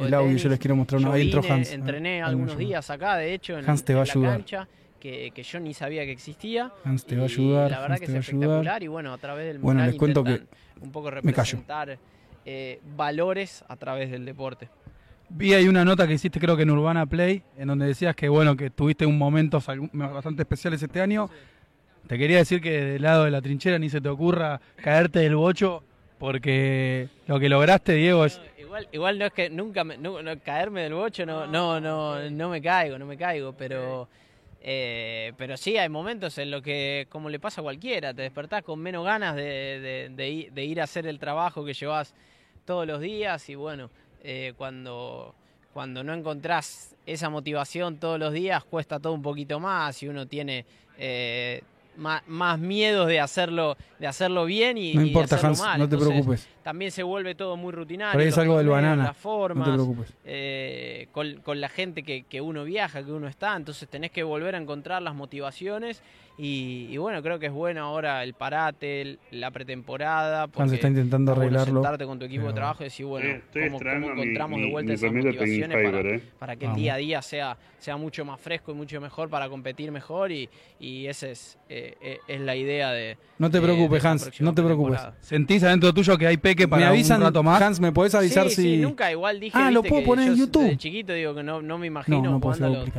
el audio. Yo les quiero mostrar una. Ahí Hans. Entrené algunos días acá, de hecho, en, Hans te va a ayudar. cancha. Que, que, yo ni sabía que existía. Hans te va a ayudar. la verdad que es espectacular. Y bueno, a través del bueno, les cuento que un poco representar eh, valores a través del deporte. Vi ahí una nota que hiciste creo que en Urbana Play, en donde decías que bueno, que tuviste un momentos bastante especiales este año. Te quería decir que del lado de la trinchera ni se te ocurra caerte del bocho, porque lo que lograste, Diego, es... igual, igual no es que nunca me, no, caerme del bocho, no, no, no, no me caigo, no me caigo, pero... Eh, pero sí, hay momentos en los que, como le pasa a cualquiera, te despertás con menos ganas de, de, ir a hacer el trabajo que llevas todos los días y bueno, eh, cuando, cuando no encontrás esa motivación todos los días, cuesta todo un poquito más y uno tiene eh, más, miedos de hacerlo, de hacerlo bien y, no importa, de hacerlo Hans, mal. No te preocupes. También se vuelve todo muy rutinario. Por ahí es algo del banana. no te preocupes. Eh, eh, con, la gente que, que, uno viaja, que uno está, entonces tenés que volver a encontrar las motivaciones y, bueno, creo que es bueno ahora el parate, la pretemporada. Porque está intentando arreglarlo. Sentarte con tu equipo de trabajo y decir, bueno, ¿cómo, encontramos de vuelta esas motivaciones para, eh. para, que el día a día sea, sea mucho más fresco y mucho mejor para competir mejor? Y, y esa es, eh, es la idea de. No te preocupes, Hans, no te preocupes. ¿Sentís adentro tuyo que hay peque para me avisan, un rato más? Hans, ¿me podés avisar si.? Sí, nunca, igual dije. Ah, lo puedo poner en YouTube. De chiquito digo que no, no me imagino no, jugando los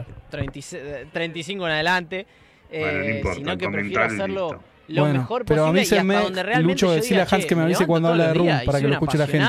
35 en adelante. Eh, sino que prefiero hacerlo lo mejor pero posible a mí se y hasta me donde realmente Lucho decirle a Hans que me avise cuando habla de Room para que lo escuche la gente.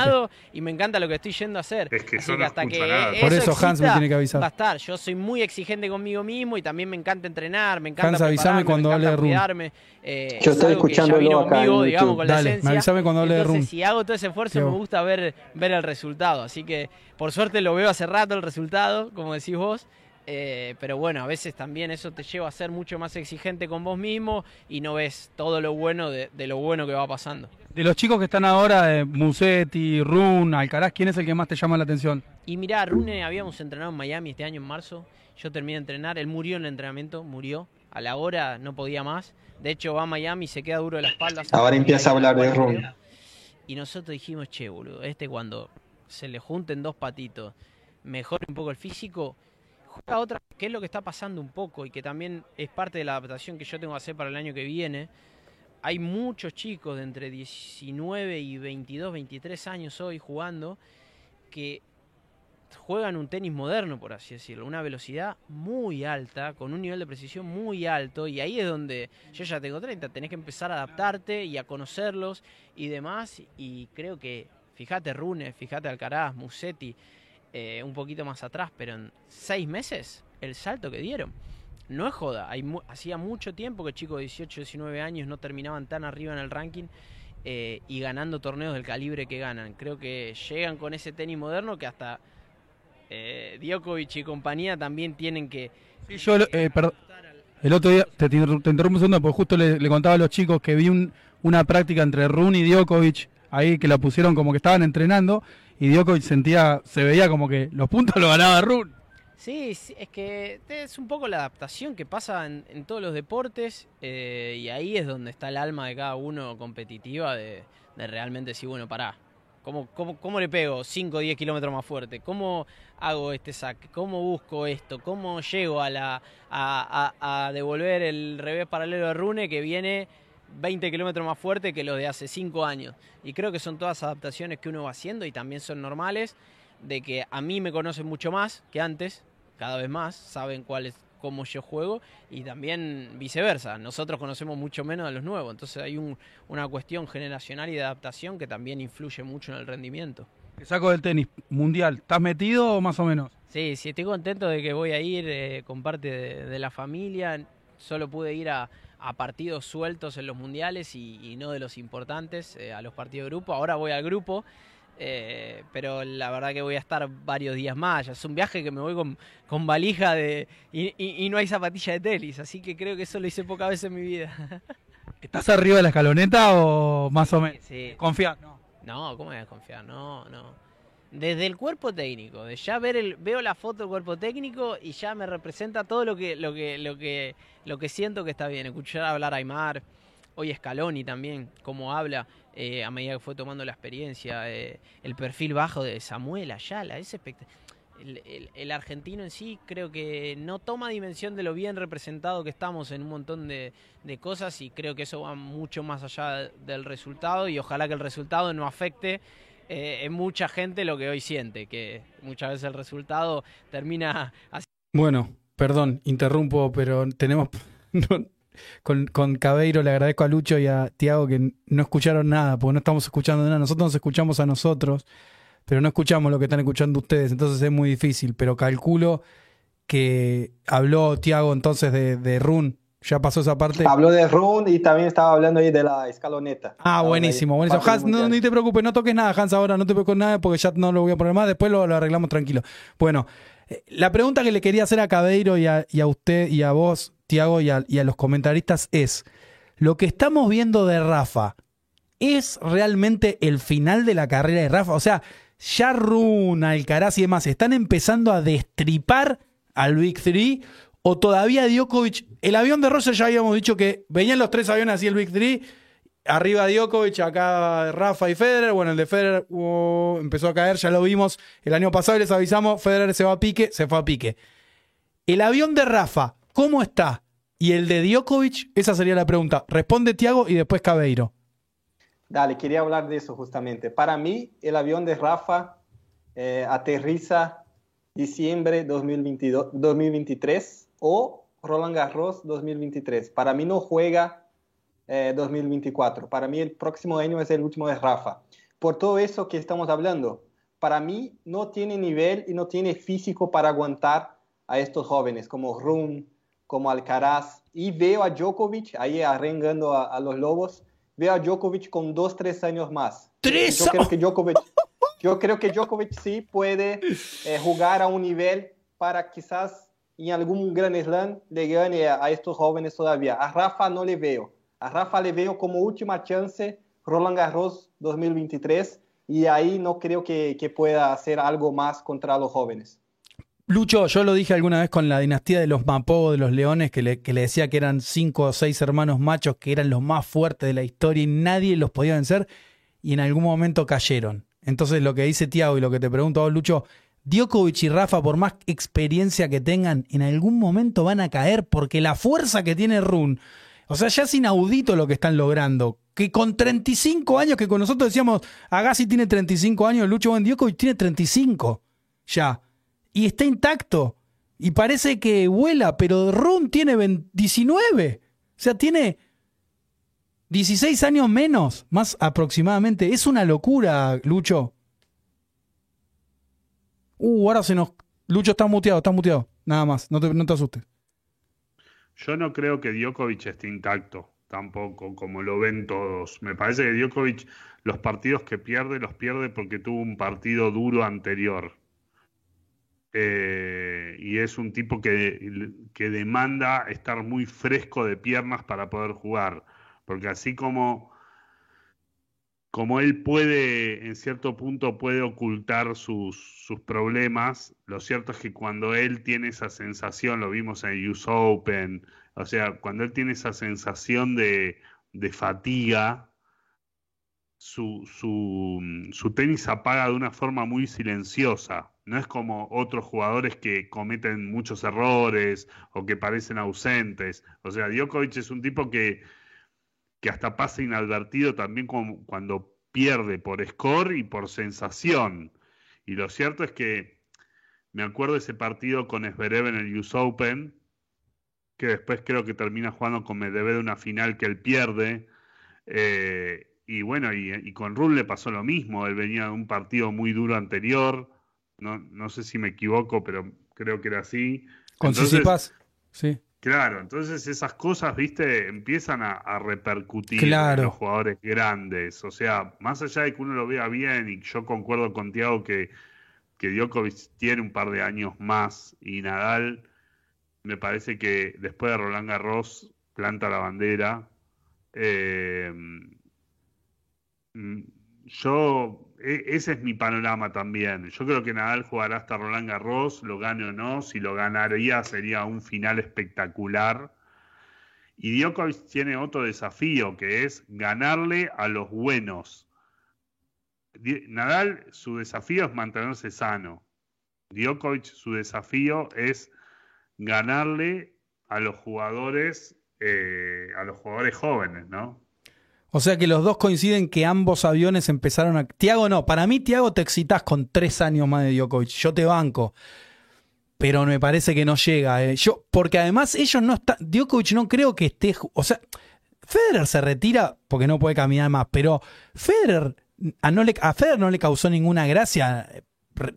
Y me encanta lo que estoy yendo a hacer. Es que Así que hasta que Por eso Hans me tiene que avisar. Va a estar. Yo soy muy exigente conmigo mismo y también me encanta entrenar, me encanta Hans, avísame cuando hable de Room. Eh, Yo estoy escuchándolo acá conmigo, digamos, con Dale, la me avísame cuando hable de Room. si hago todo ese esfuerzo me gusta ver, ver el resultado. Así que por suerte lo veo hace rato el resultado, como decís vos. Eh, pero bueno, a veces también eso te lleva a ser mucho más exigente con vos mismo y no ves todo lo bueno de, lo bueno que va pasando. De los chicos que están ahora, eh, Musetti, Rune, Alcaraz, ¿quién es el que más te llama la atención? Y mirá, Rune habíamos entrenado en Miami este año en marzo. Yo terminé de entrenar, él murió en el entrenamiento, murió. A la hora no podía más. De hecho, va a Miami y se queda duro de la espalda. Ahora empieza a hablar de Rune. Y nosotros dijimos, che, boludo, este cuando se le junten dos patitos, mejore un poco el físico juega otra, que es lo que está pasando un poco y que también es parte de la adaptación que yo tengo que hacer para el año que viene. Hay muchos chicos de entre 19 y 22, 23 años hoy jugando que juegan un tenis moderno, por así decirlo, una velocidad muy alta, con un nivel de precisión muy alto, y ahí es donde yo ya tengo 30, tenés que empezar a adaptarte y a conocerlos y demás, y creo que, fíjate Rune, fíjate Alcaraz, Musetti, eh, un poquito más atrás, pero en seis meses el salto que dieron. No es joda, Hay hacía mucho tiempo que chicos de 18, 19 años no terminaban tan arriba en el ranking eh, y ganando torneos del calibre que ganan. Creo que llegan con ese tenis moderno que hasta eh, Djokovic y compañía también tienen que... yo, eh, perdón, el otro día, te, te, interrumpo un segundo, porque justo le, contaba a los chicos que vi una práctica entre Rune y Djokovic, ahí que la pusieron como que estaban entrenando, y Djokovic sentía, se veía como que los puntos lo ganaba Run. Sí, es que es un poco la adaptación que pasa en, todos los deportes eh, y ahí es donde está el alma de cada uno competitiva de, realmente decir, bueno, pará, ¿cómo, cómo, le pego 5 o 10 kilómetros más fuerte? ¿Cómo hago este saque? ¿Cómo busco esto? ¿Cómo llego a, la, a devolver el revés paralelo de Rune que viene 20 kilómetros más fuerte que los de hace 5 años. Y creo que son todas adaptaciones que uno va haciendo y también son normales, de que a mí me conocen mucho más que antes, cada vez más, saben cuál es cómo yo juego y también viceversa. Nosotros conocemos mucho menos a los nuevos, entonces hay una cuestión generacional y de adaptación que también influye mucho en el rendimiento. Te saco del tenis mundial, ¿estás metido o más o menos? Sí, sí, estoy contento de que voy a ir eh, con parte de la familia. Solo pude ir a, a partidos sueltos en los mundiales y, no de los importantes, eh, a los partidos de grupo. Ahora voy al grupo, eh, pero la verdad que voy a estar varios días más. Es un viaje que me voy con, con valija de, y, no hay zapatilla de tenis, así que creo que eso lo hice pocas veces en mi vida. ¿Estás arriba de la escaloneta o más o menos? Sí. ¿Confías? No. No, ¿cómo voy a confiar? No, no desde el cuerpo técnico, de ya ver el, veo la foto del cuerpo técnico y ya me representa todo lo que, lo que, lo que, lo que siento que está bien. Escuchar hablar a Aymar, hoy Scaloni también, cómo habla eh, a medida que fue tomando la experiencia, eh, el perfil bajo de Samuel Ayala, es el, el, argentino en sí creo que no toma dimensión de lo bien representado que estamos en un montón de, de cosas y creo que eso va mucho más allá del resultado y ojalá que el resultado no afecte eh, en mucha gente lo que hoy siente, que muchas veces el resultado termina así. Bueno, perdón, interrumpo, pero tenemos... con, con Cabeiro le agradezco a Lucho y a Tiago que no escucharon nada, porque no estamos escuchando nada. Nosotros nos escuchamos a nosotros, pero no escuchamos lo que están escuchando ustedes, entonces es muy difícil. Pero calculo que habló Tiago entonces de, de Run ya pasó esa parte. Habló de Run y también estaba hablando ahí de la escaloneta. Ah, buenísimo, buenísimo. Hans, no, ni te preocupes, no toques nada, Hans, ahora no te preocupes nada porque ya no lo voy a poner más, después lo, arreglamos tranquilo. Bueno, eh, la pregunta que le quería hacer a Cabeiro y a, usted y a vos, Tiago, y a, y a los comentaristas es, lo que estamos viendo de Rafa, ¿es realmente el final de la carrera de Rafa? O sea, ya Run, Alcaraz y demás están empezando a destripar al Big Three o todavía Djokovic, el avión de Russell ya habíamos dicho que venían los tres aviones así el Big Three, arriba Djokovic, acá Rafa y Federer, bueno, el de Federer uh, empezó a caer, ya lo vimos el año pasado y les avisamos, Federer se va a pique, se fue a pique. El avión de Rafa, ¿cómo está? Y el de Djokovic, esa sería la pregunta. Responde Tiago y después Cabeiro. Dale, quería hablar de eso justamente. Para mí, el avión de Rafa eh, aterriza diciembre 2022, 2023 o Roland Garros 2023. Para mí no juega 2024. Eh, Para mí el próximo año es el último de Rafa. Por todo eso que estamos hablando, para mí no tiene nivel y no tiene físico para aguantar a estos jóvenes como Rum, como Alcaraz. Y veo a Djokovic ahí arrengando a los Lobos veo a Djokovic con dos, tres años más. ¿Tres? Yo creo que Djokovic, yo creo que Djokovic sí puede eh, jugar a un nivel para quizás en algún gran slam le gane a, estos jóvenes todavía. A Rafa no le veo. A Rafa le veo como última chance Roland Garros 2023 y ahí no creo que, que pueda hacer algo más contra los jóvenes. Lucho, yo lo dije alguna vez con la dinastía de los Mapo, de los Leones, que le, decía que eran cinco o seis hermanos machos que eran los más fuertes de la historia y nadie los podía vencer, y en algún momento cayeron. Entonces, lo que dice Tiago y lo que te pregunto a vos, Lucho, Djokovic y Rafa, por más experiencia que tengan, en algún momento van a caer porque la fuerza que tiene Run, o sea, ya es inaudito lo que están logrando. Que con 35 años, que con nosotros decíamos, Agassi tiene 35 años, Lucho Van Djokovic tiene 35. Ya y está intacto. Y parece que vuela, pero Run tiene 19. O sea, tiene 16 años menos, más aproximadamente. Es una locura, Lucho. Uh, ahora se nos... Lucho está muteado, está muteado. Nada más, no te, asustes. Yo no creo que Djokovic esté intacto, tampoco, como lo ven todos. Me parece que Djokovic los partidos que pierde, los pierde porque tuvo un partido duro anterior. Eh, y es un tipo que, que, demanda estar muy fresco de piernas para poder jugar, porque así como, como él puede, en cierto punto, puede ocultar sus, sus problemas, lo cierto es que cuando él tiene esa sensación, lo vimos en US Open, o sea, cuando él tiene esa sensación de, de fatiga, su, su, su tenis apaga de una forma muy silenciosa no es como otros jugadores que cometen muchos errores o que parecen ausentes. O sea, Djokovic es un tipo que, que hasta pasa inadvertido también cuando pierde por score y por sensación. Y lo cierto es que me acuerdo de ese partido con Zverev en el US Open, que después creo que termina jugando con Medvedev una final que él pierde. Eh, y bueno, y, y con Rull le pasó lo mismo. Él venía de un partido muy duro anterior no, no sé si me equivoco, pero creo que era así. Con Tsitsipas, sí. Claro, entonces esas cosas, viste, empiezan a, repercutir en los jugadores grandes. O sea, más allá de que uno lo vea bien, y yo concuerdo con Tiago que, que Djokovic tiene un par de años más y Nadal, me parece que después de Roland Garros planta la bandera. Eh, mm, yo ese es mi panorama también. Yo creo que Nadal jugará hasta Roland Garros, lo gane o no. Si lo ganaría sería un final espectacular. Y Djokovic tiene otro desafío que es ganarle a los buenos. Nadal, su desafío es mantenerse sano. Djokovic, su desafío es ganarle a los jugadores, eh, a los jugadores jóvenes, ¿no? O sea que los dos coinciden que ambos aviones empezaron a. Tiago no, para mí, Tiago, te excitas con tres años más de Djokovic. Yo te banco. Pero me parece que no llega. Eh. Yo, porque además ellos no están. Djokovic no creo que esté. O sea, Federer se retira porque no puede caminar más. Pero Federer. A, no le, a Federer no le causó ninguna gracia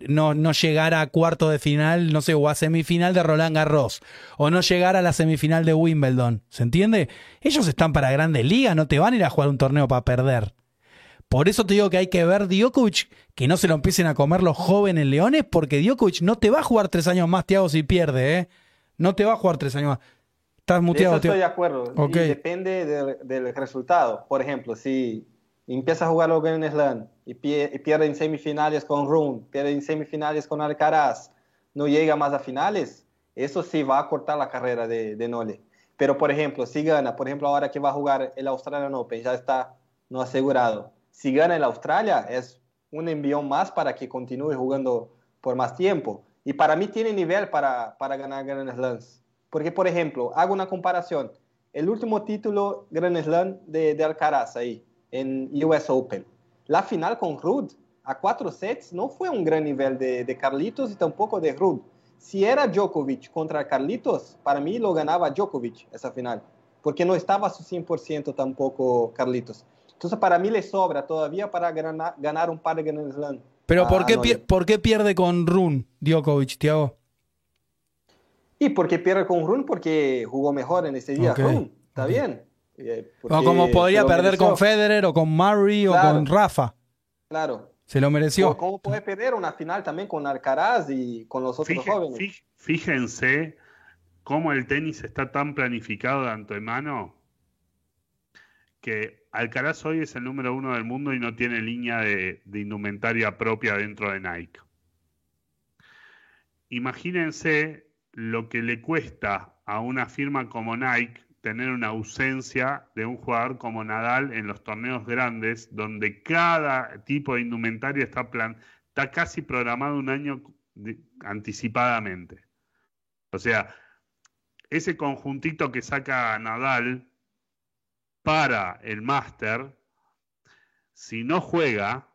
no, no llegar a cuarto de final, no sé, o a semifinal de Roland Garros, o no llegar a la semifinal de Wimbledon. ¿Se entiende? Ellos están para grandes ligas, no te van a ir a jugar un torneo para perder. Por eso te digo que hay que ver Djokovic, que no se lo empiecen a comer los jóvenes leones, porque Djokovic no te va a jugar tres años más, Tiago, si pierde, ¿eh? No te va a jugar tres años más. Estás muteado, Estoy de acuerdo. depende del, del resultado. Por ejemplo, si empieza a jugar los Grand Slam y, pierde en semifinales con Rune, pierde en semifinales con Alcaraz, no llega más a finales, eso sí va a cortar la carrera de, de Nole. Pero, por ejemplo, si gana, por ejemplo, ahora que va a jugar el Australian Open, ya está no asegurado. Si gana el Australia, es un envión más para que continúe jugando por más tiempo. Y para mí tiene nivel para, para ganar Grand Slams. Porque, por ejemplo, hago una comparación. El último título Grand Slam de, de Alcaraz ahí, en US Open. La final con Rudd, a cuatro sets, no fue un gran nivel de, de Carlitos y tampoco de Rudd. Si era Djokovic contra Carlitos, para mí lo ganaba Djokovic esa final, porque no estaba a su 100% tampoco Carlitos. Entonces para mí le sobra todavía para ganar, ganar un par de Grand Slam. Pero ¿por qué, ¿por qué pierde con Run Djokovic, Tiago? Y porque pierde con Run porque jugó mejor en ese día. Run, está bien. Eh, o como podría perder con Federer o con Murray o con Rafa. Claro. Se lo mereció. ¿Cómo puede perder una final también con Alcaraz y con los otros jóvenes? Fíjense cómo el tenis está tan planificado de antemano que Alcaraz hoy es el número uno del mundo y no tiene línea de, de indumentaria propia dentro de Nike. Imagínense lo que le cuesta a una firma como Nike tener una ausencia de un jugador como Nadal en los torneos grandes, donde cada tipo de indumentaria está, plan, está casi programado un año anticipadamente. O sea, ese conjuntito que saca Nadal para el máster, si no juega,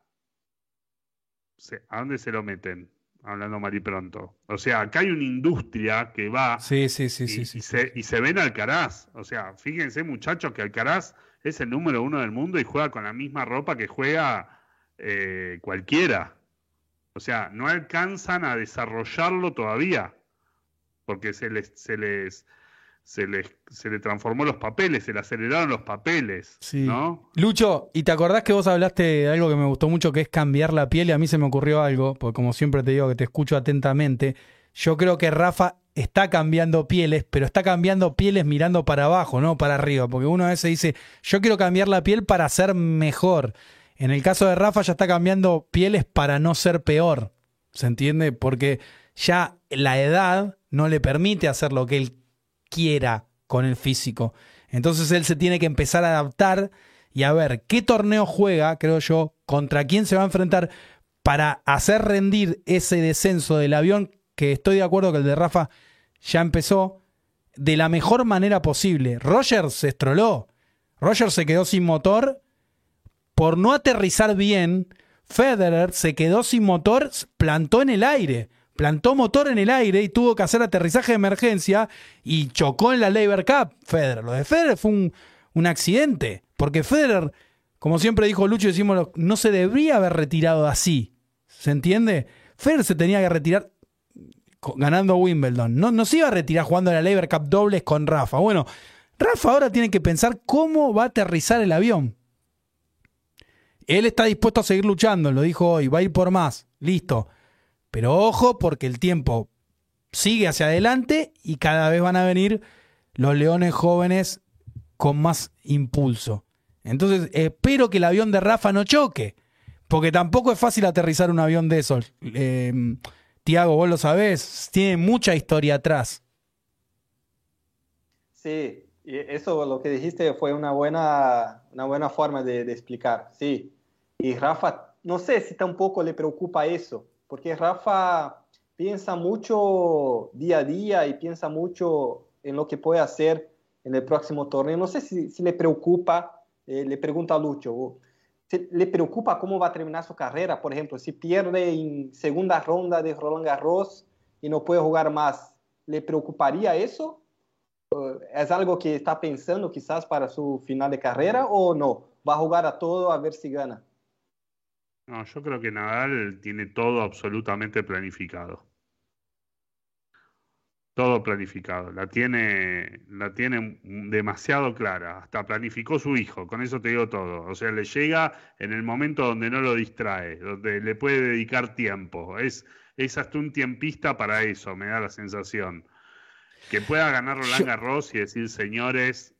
¿a dónde se lo meten? Hablando mal y pronto. O sea, acá hay una industria que va sí, sí, sí, y, sí, se, y se ve en Alcaraz. O sea, fíjense muchachos que Alcaraz es el número uno del mundo y juega con la misma ropa que juega eh, cualquiera. O sea, no alcanzan a desarrollarlo todavía porque se les, se les se le, se le transformó los papeles, se le aceleraron los papeles. Sí. ¿no? Lucho, ¿y te acordás que vos hablaste de algo que me gustó mucho, que es cambiar la piel? Y a mí se me ocurrió algo, porque como siempre te digo que te escucho atentamente. Yo creo que Rafa está cambiando pieles, pero está cambiando pieles mirando para abajo, no para arriba. Porque uno a veces dice, yo quiero cambiar la piel para ser mejor. En el caso de Rafa ya está cambiando pieles para no ser peor. ¿Se entiende? Porque ya la edad no le permite hacer lo que él quiera con el físico. Entonces él se tiene que empezar a adaptar y a ver qué torneo juega, creo yo, contra quién se va a enfrentar para hacer rendir ese descenso del avión, que estoy de acuerdo que el de Rafa ya empezó, de la mejor manera posible. Roger se estroló. Roger se quedó sin motor por no aterrizar bien. Federer se quedó sin motor, plantó en el aire plantó motor en el aire y tuvo que hacer aterrizaje de emergencia y chocó en la Labor Cup Federer. Lo de Federer fue un, un accidente, porque Federer, como siempre dijo Lucho, decimos, no se debería haber retirado así. ¿Se entiende? Federer se tenía que retirar ganando Wimbledon. No, no se iba a retirar jugando la Labor Cup dobles con Rafa. Bueno, Rafa ahora tiene que pensar cómo va a aterrizar el avión. Él está dispuesto a seguir luchando, lo dijo hoy, va a ir por más. Listo. Pero ojo porque el tiempo sigue hacia adelante y cada vez van a venir los leones jóvenes con más impulso. Entonces espero que el avión de Rafa no choque, porque tampoco es fácil aterrizar un avión de esos. Eh, Tiago, vos lo sabés, tiene mucha historia atrás. Sí, y eso lo que dijiste fue una buena, una buena forma de, de explicar, sí. Y Rafa, no sé si tampoco le preocupa eso, porque Rafa piensa mucho día a día y piensa mucho en lo que puede hacer en el próximo torneo. No sé si, le preocupa, eh, le pregunta a Lucho, ¿le preocupa cómo va a terminar su carrera? Por ejemplo, si pierde en segunda ronda de Roland Garros y no puede jugar más, ¿le preocuparía eso? ¿Es algo que está pensando quizás para su final de carrera o no? ¿Va a jugar a todo a ver si gana? No, yo creo que Nadal tiene todo absolutamente planificado. Todo planificado. La tiene, la tiene demasiado clara. Hasta planificó su hijo. Con eso te digo todo. O sea, le llega en el momento donde no lo distrae, donde le puede dedicar tiempo. Es, es hasta un tiempista para eso, me da la sensación. Que pueda ganar Roland Garros y decir, señores,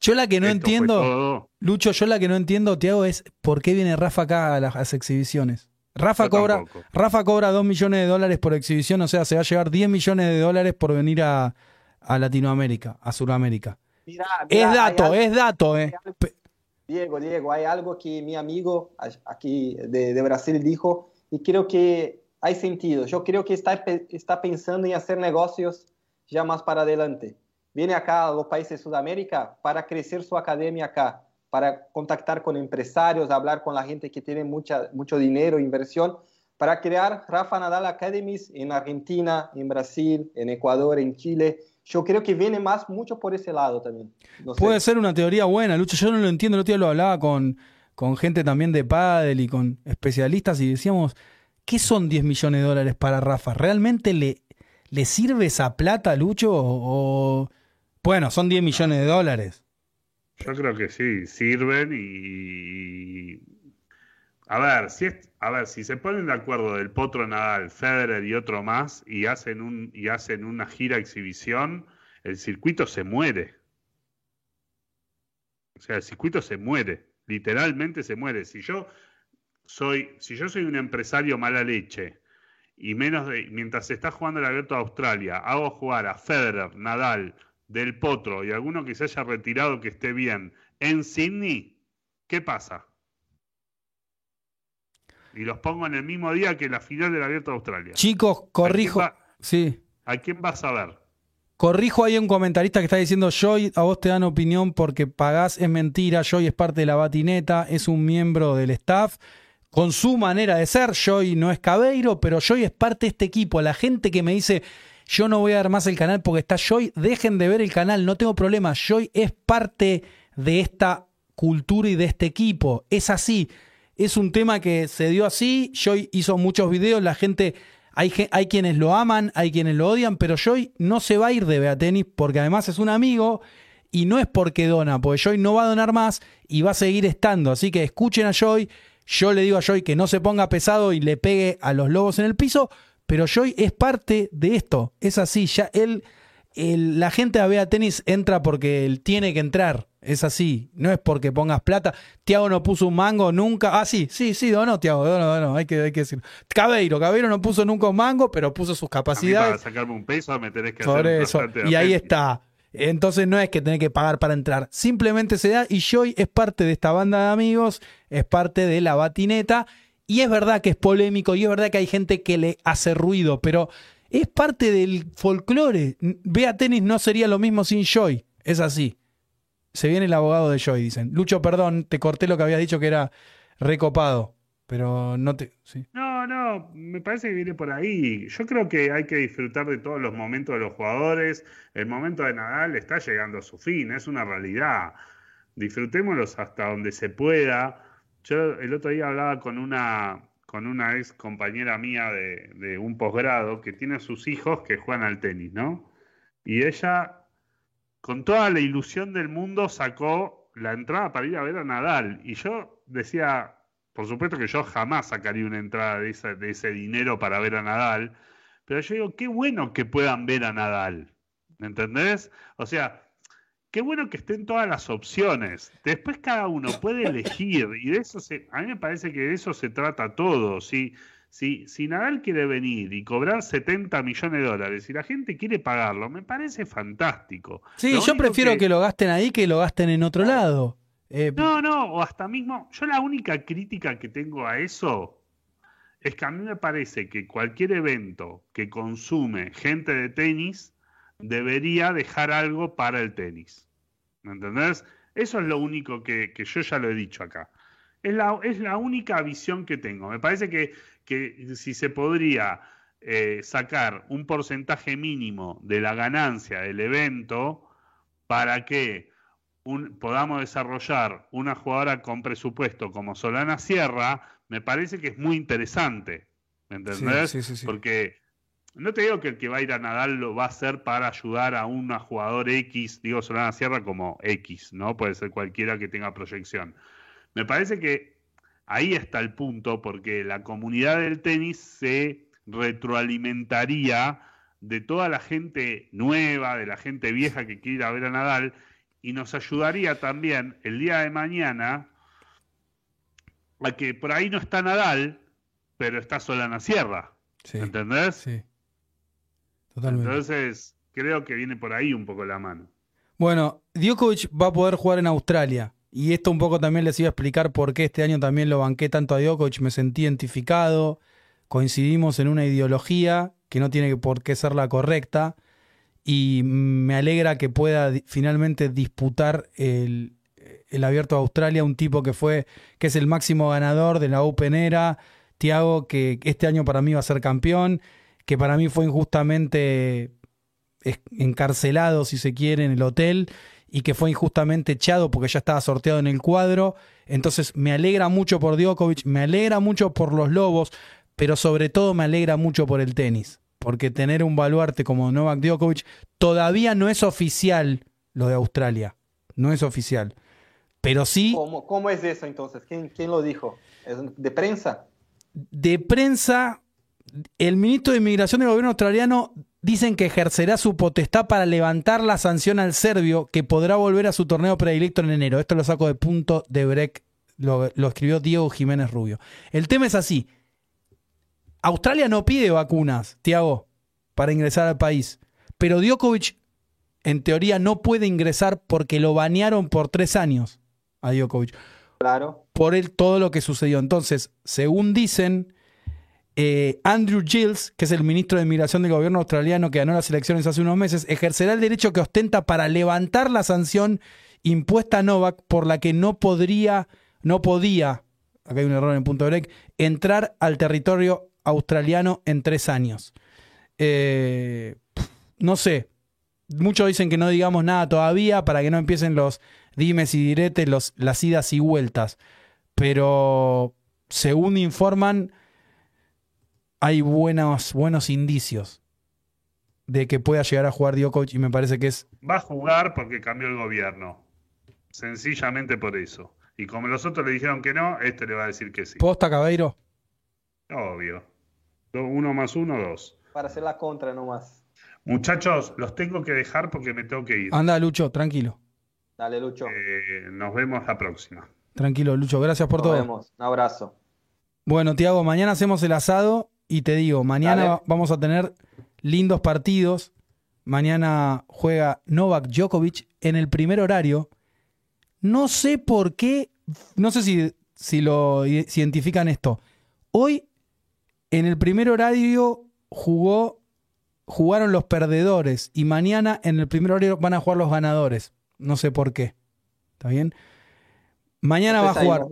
Yo la que no entiendo, Lucho, yo la que no entiendo, Tiago, es por qué viene Rafa acá a las, exhibiciones. Rafa cobra, Rafa cobra 2 millones de dólares por exhibición, o sea, se va a llevar 10 millones de dólares por venir a, Latinoamérica, a Sudamérica. es dato, es dato, eh. Diego, Diego, hay algo que mi amigo aquí de, de Brasil dijo y creo que hay sentido. Yo creo que está, está pensando en hacer negocios ya más para adelante. Viene acá a los países de Sudamérica para crecer su academia acá, para contactar con empresarios, hablar con la gente que tiene mucha, mucho dinero, inversión, para crear Rafa Nadal Academies en Argentina, en Brasil, en Ecuador, en Chile. Yo creo que viene más mucho por ese lado también. Puede ser una teoría buena, Lucho. Yo no lo entiendo. El otro día lo hablaba con, con gente también de pádel y con especialistas y decíamos, ¿qué son 10 millones de dólares para Rafa? ¿Realmente le, le sirve esa plata, Lucho? Bueno, son 10 millones de dólares. Yo creo que sí, sirven y... A ver, si a ver, si se ponen de acuerdo del Potro Nadal, Federer y otro más y hacen un y hacen una gira exhibición, el circuito se muere. O sea, el circuito se muere, literalmente se muere. Si yo soy, si yo soy un empresario mala leche y menos de, mientras se está jugando el abierto de Australia, hago jugar a Federer, Nadal, Del Potro y alguno que se haya retirado que esté bien en Sydney, ¿qué pasa? Y los pongo en el mismo día que la final del abierto de Australia. Chicos, corrijo. sí. ¿A quién vas a ver? Corrijo ahí un comentarista que está diciendo, Joy, a vos te dan opinión porque pagás, es mentira, Joy es parte de la batineta, es un miembro del staff con su manera de ser. Joy no es Cabeiro, pero Joy es parte de este equipo. La gente que me dice, yo no voy a dar más el canal porque está Joy, dejen de ver el canal, no tengo problema. Joy es parte de esta cultura y de este equipo. Es así. Es un tema que se dio así. Joy hizo muchos videos, la gente. Hay, hay quienes lo aman, hay quienes lo odian, pero Joy no se va a ir de Beatenis porque además es un amigo y no es porque dona, porque Joy no va a donar más y va a seguir estando. Así que escuchen a Joy yo le digo a Joy que no se ponga pesado y le pegue a los lobos en el piso, pero Joy es parte de esto. Es así, ya él, la gente a Bea Tenis entra porque él tiene que entrar. Es así, no es porque pongas plata. Tiago no puso un mango nunca. Ah, sí, sí, sí, no, Tiago, no, no, hay que, hay que decir. Cabeiro, Cabeiro no puso nunca un mango, pero puso sus capacidades. para sacarme un peso me tenés que hacer eso. Y ahí está. Entonces no es que tenés que pagar para entrar, simplemente se da y Joy es parte de esta banda de amigos, es parte de la batineta y es verdad que es polémico y es verdad que hay gente que le hace ruido, pero es parte del folclore. Vea tenis no sería lo mismo sin Joy, es así. Se viene el abogado de Joy, dicen. Lucho, perdón, te corté lo que habías dicho que era recopado, pero no te... Sí. No, no, me parece que viene por ahí. Yo creo que hay que disfrutar de todos los momentos de los jugadores. El momento de Nadal está llegando a su fin, es una realidad. Disfrutémoslos hasta donde se pueda. Yo el otro día hablaba con una, con una ex compañera mía de, un posgrado que tiene a sus hijos que juegan al tenis, ¿no? Y ella, con toda la ilusión del mundo, sacó la entrada para ir a ver a Nadal. Y yo decía, por supuesto que yo jamás sacaría una entrada de, de ese dinero para ver a Nadal, pero yo digo, qué bueno que puedan ver a Nadal. ¿Me entendés? O sea, qué bueno que estén todas las opciones. Después cada uno puede elegir y de eso se, a mí me parece que de eso se trata todo. Si, si, si Nadal quiere venir y cobrar 70 millones de dólares y la gente quiere pagarlo, me parece fantástico. Sí, yo prefiero que... lo gasten ahí que lo gasten en otro lado. Eh, no, no, o hasta mismo, yo la única crítica que tengo a eso es que a mí me parece que cualquier evento que consume gente de tenis debería dejar algo para el tenis. ¿Me entendés? Eso es lo único que, yo ya lo he dicho acá. Es la, es la única visión que tengo. Me parece que, que si se podría eh, sacar un porcentaje mínimo de la ganancia del evento para que podamos desarrollar una jugadora con presupuesto como Solana Sierra, me parece que es muy interesante. ¿Me entendés? Porque no te digo que el que va a ir a Nadal lo va a hacer para ayudar a un jugador X, digo Solana Sierra como X, ¿no? Puede ser cualquiera que tenga proyección. Me parece que ahí está el punto, porque la comunidad del tenis se retroalimentaría de toda la gente nueva, de la gente vieja que quiere ir a ver a Nadal, y nos ayudaría también el día de mañana a que por ahí no está Nadal, pero está Solana Sierra. ¿Entendés? Sí. Totalmente. Entonces, creo que viene por ahí un poco la mano. Bueno, Djokovic va a poder jugar en Australia. Y esto un poco también les iba a explicar por qué este año también lo banqué tanto a Djokovic, me sentí identificado, coincidimos en una ideología que no tiene por qué ser la correcta y me alegra que pueda finalmente disputar el, el abierto de Australia, un tipo que fue, que es el máximo ganador de la Open Era, Tiago, que este año para mí va a ser campeón, que para mí fue injustamente encarcelado, si se quiere, en el hotel y que fue injustamente echado porque ya estaba sorteado en el cuadro. Entonces me alegra mucho por Djokovic, me alegra mucho por los Lobos, pero sobre todo me alegra mucho por el tenis. Porque tener un baluarte como Novak Djokovic todavía no es oficial lo de Australia. No es oficial. Pero sí. ¿Cómo, cómo es eso entonces? ¿Quién, ¿Quién lo dijo? ¿De prensa? De prensa, el ministro de Inmigración del gobierno australiano dicen que ejercerá su potestad para levantar la sanción al serbio que podrá volver a su torneo predilecto en enero. Esto lo saco de punto de break, lo, escribió Diego Jiménez Rubio. El tema es así. Australia no pide vacunas, Tiago, para ingresar al país. Pero Djokovic, en teoría, no puede ingresar porque lo banearon por tres años a Djokovic. Claro. Por el, todo lo que sucedió. Entonces, según dicen, eh, Andrew Gilles, que es el ministro de Inmigración del gobierno australiano que ganó las elecciones hace unos meses, ejercerá el derecho que ostenta para levantar la sanción impuesta a Novak por la que no podría, no podía, acá hay un error en punto break, entrar al territorio australiano en tres años. Eh, no sé, muchos dicen que no digamos nada todavía para que no empiecen los dimes y diretes, los, las idas y vueltas, pero según informan hay buenos, buenos indicios de que pueda llegar a jugar Djokovic y me parece que es... Va a jugar porque cambió el gobierno. Sencillamente por eso. Y como los otros le dijeron que no, este le va a decir que sí. ¿Posta, Cabeiro? Obvio. Uno más uno, dos. Para hacer la contra nomás. Muchachos, los tengo que dejar porque me tengo que ir. Anda, Lucho, tranquilo. Dale, Lucho. Eh, nos vemos la próxima. Tranquilo, Lucho. Gracias por todo. Nos vemos. Un abrazo. Bueno, Tiago, mañana hacemos el asado y te digo, mañana vamos a tener lindos partidos. Mañana juega Novak Djokovic en el primer horario. No sé por qué, no sé si, si lo identifican esto. Hoy en el primer horario jugó, jugaron los perdedores y mañana en el primer horario van a jugar los ganadores. No sé por qué. ¿Está bien? Mañana va a jugar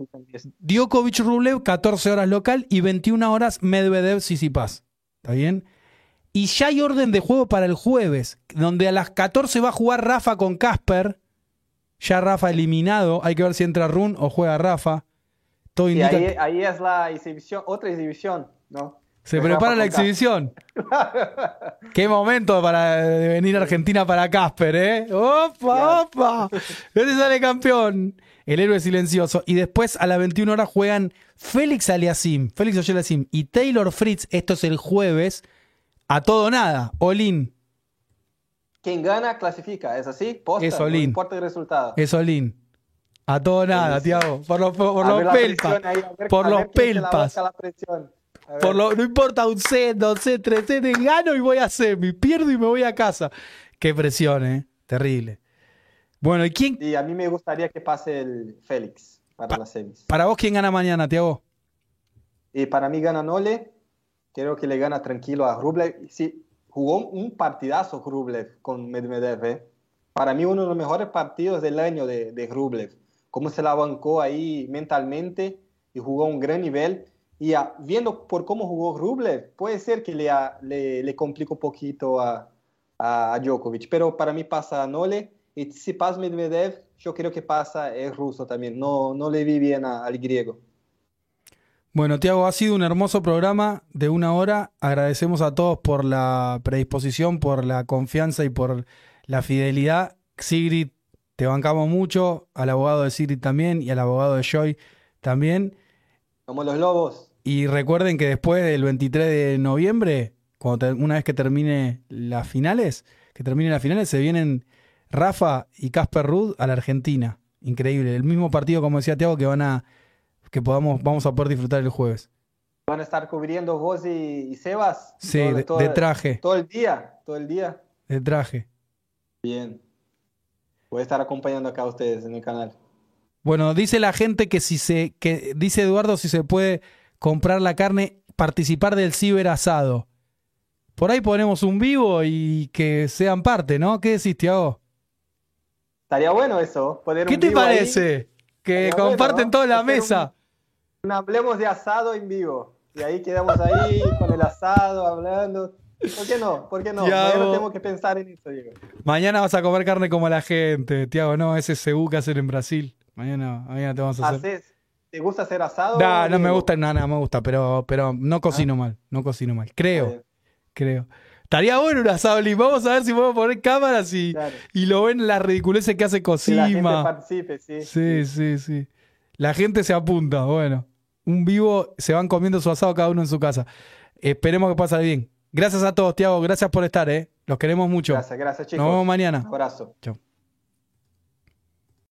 Djokovic Rublev, 14 horas local y 21 horas Medvedev Sisipas. ¿Está bien? Y ya hay orden de juego para el jueves, donde a las 14 va a jugar Rafa con Casper. Ya Rafa eliminado. Hay que ver si entra Run o juega Rafa. Todo y ahí, es la exhibición, otra exhibición, ¿no? Se prepara la exhibición. Qué momento para venir a Argentina para Casper, ¿eh? ¡Opa, opa! ¿Dónde sale campeón? El héroe silencioso. Y después a las 21 horas juegan Félix Aliasim, Félix Aliasim y Taylor Fritz. Esto es el jueves. A todo nada. Olin. Quien gana clasifica, ¿es así? Posta, es Olin. No importa el resultado. Es Olin. A todo nada, Tiago. Por, los, por los pelpas. por los pelpas. Por lo, no importa un set, dos set, tres set, gano y voy a semi. Pierdo y me voy a casa. Qué presión, ¿eh? Terrible. Bueno, ¿y quién? Y a mí me gustaría que pase el Félix para las semis. ¿Para vos quién gana mañana, Tiago? Y para mí gana Nole. Creo que le gana tranquilo a Rublev. Sí, jugó un partidazo Rublev con Medvedev. ¿eh? Para mí uno de los mejores partidos del año de, de Rublev. Cómo se la bancó ahí mentalmente y jugó a un gran nivel. Y viendo por cómo jugó Rublev, puede ser que le, le, le complique un poquito a, a, Djokovic. Pero para mí pasa Nole y si pasa Medvedev, yo creo que pasa el ruso también. No, no le vi bien al griego. Bueno, Tiago, ha sido un hermoso programa de una hora. Agradecemos a todos por la predisposición, por la confianza y por la fidelidad. Sigrid, te bancamos mucho, al abogado de Sigrid también y al abogado de Joy también. Como los lobos. Y recuerden que después del 23 de noviembre, cuando una vez que termine las finales, que terminen las finales, se vienen Rafa y Casper Rudd a la Argentina. Increíble. El mismo partido, como decía Tiago, que van a que podamos, vamos a poder disfrutar el jueves. ¿Van a estar cubriendo vos y, Sebas? Sí, de, traje. Todo el día, todo el día. De traje. Bien. Voy a estar acompañando acá a ustedes en el canal. Bueno, dice la gente que si se, que dice Eduardo si se puede comprar la carne, participar del ciber asado. Por ahí ponemos un vivo y que sean parte, ¿no? ¿Qué decís, Tiago? Estaría bueno eso. Poner ¿Qué te parece? Que comparten toda la mesa. hablemos de asado en vivo. Y ahí quedamos ahí con el asado, hablando. ¿Por qué no? ¿Por qué no? Mañana tenemos que pensar en eso, Diego. Mañana vas a comer carne como la gente, Tiago. No, ese cebú que hacen en Brasil. Mañana, mañana te vamos a hacer. ¿Te gusta hacer asado? No, no me gusta, nada, no, me gusta, pero, pero no cocino ah. mal. No cocino mal. Creo. Creo. Estaría bueno un asado, Vamos a ver si podemos poner cámaras y, y lo ven las ridiculeces que hace Cosima. Que la gente participe, sí. Sí, sí, sí. La gente se apunta, bueno. Un vivo, se van comiendo su asado cada uno en su casa. Esperemos que pase bien. Gracias a todos, Tiago. Gracias por estar, ¿eh? Los queremos mucho. Gracias, gracias, chicos. Nos vemos mañana. Un abrazo. Chao.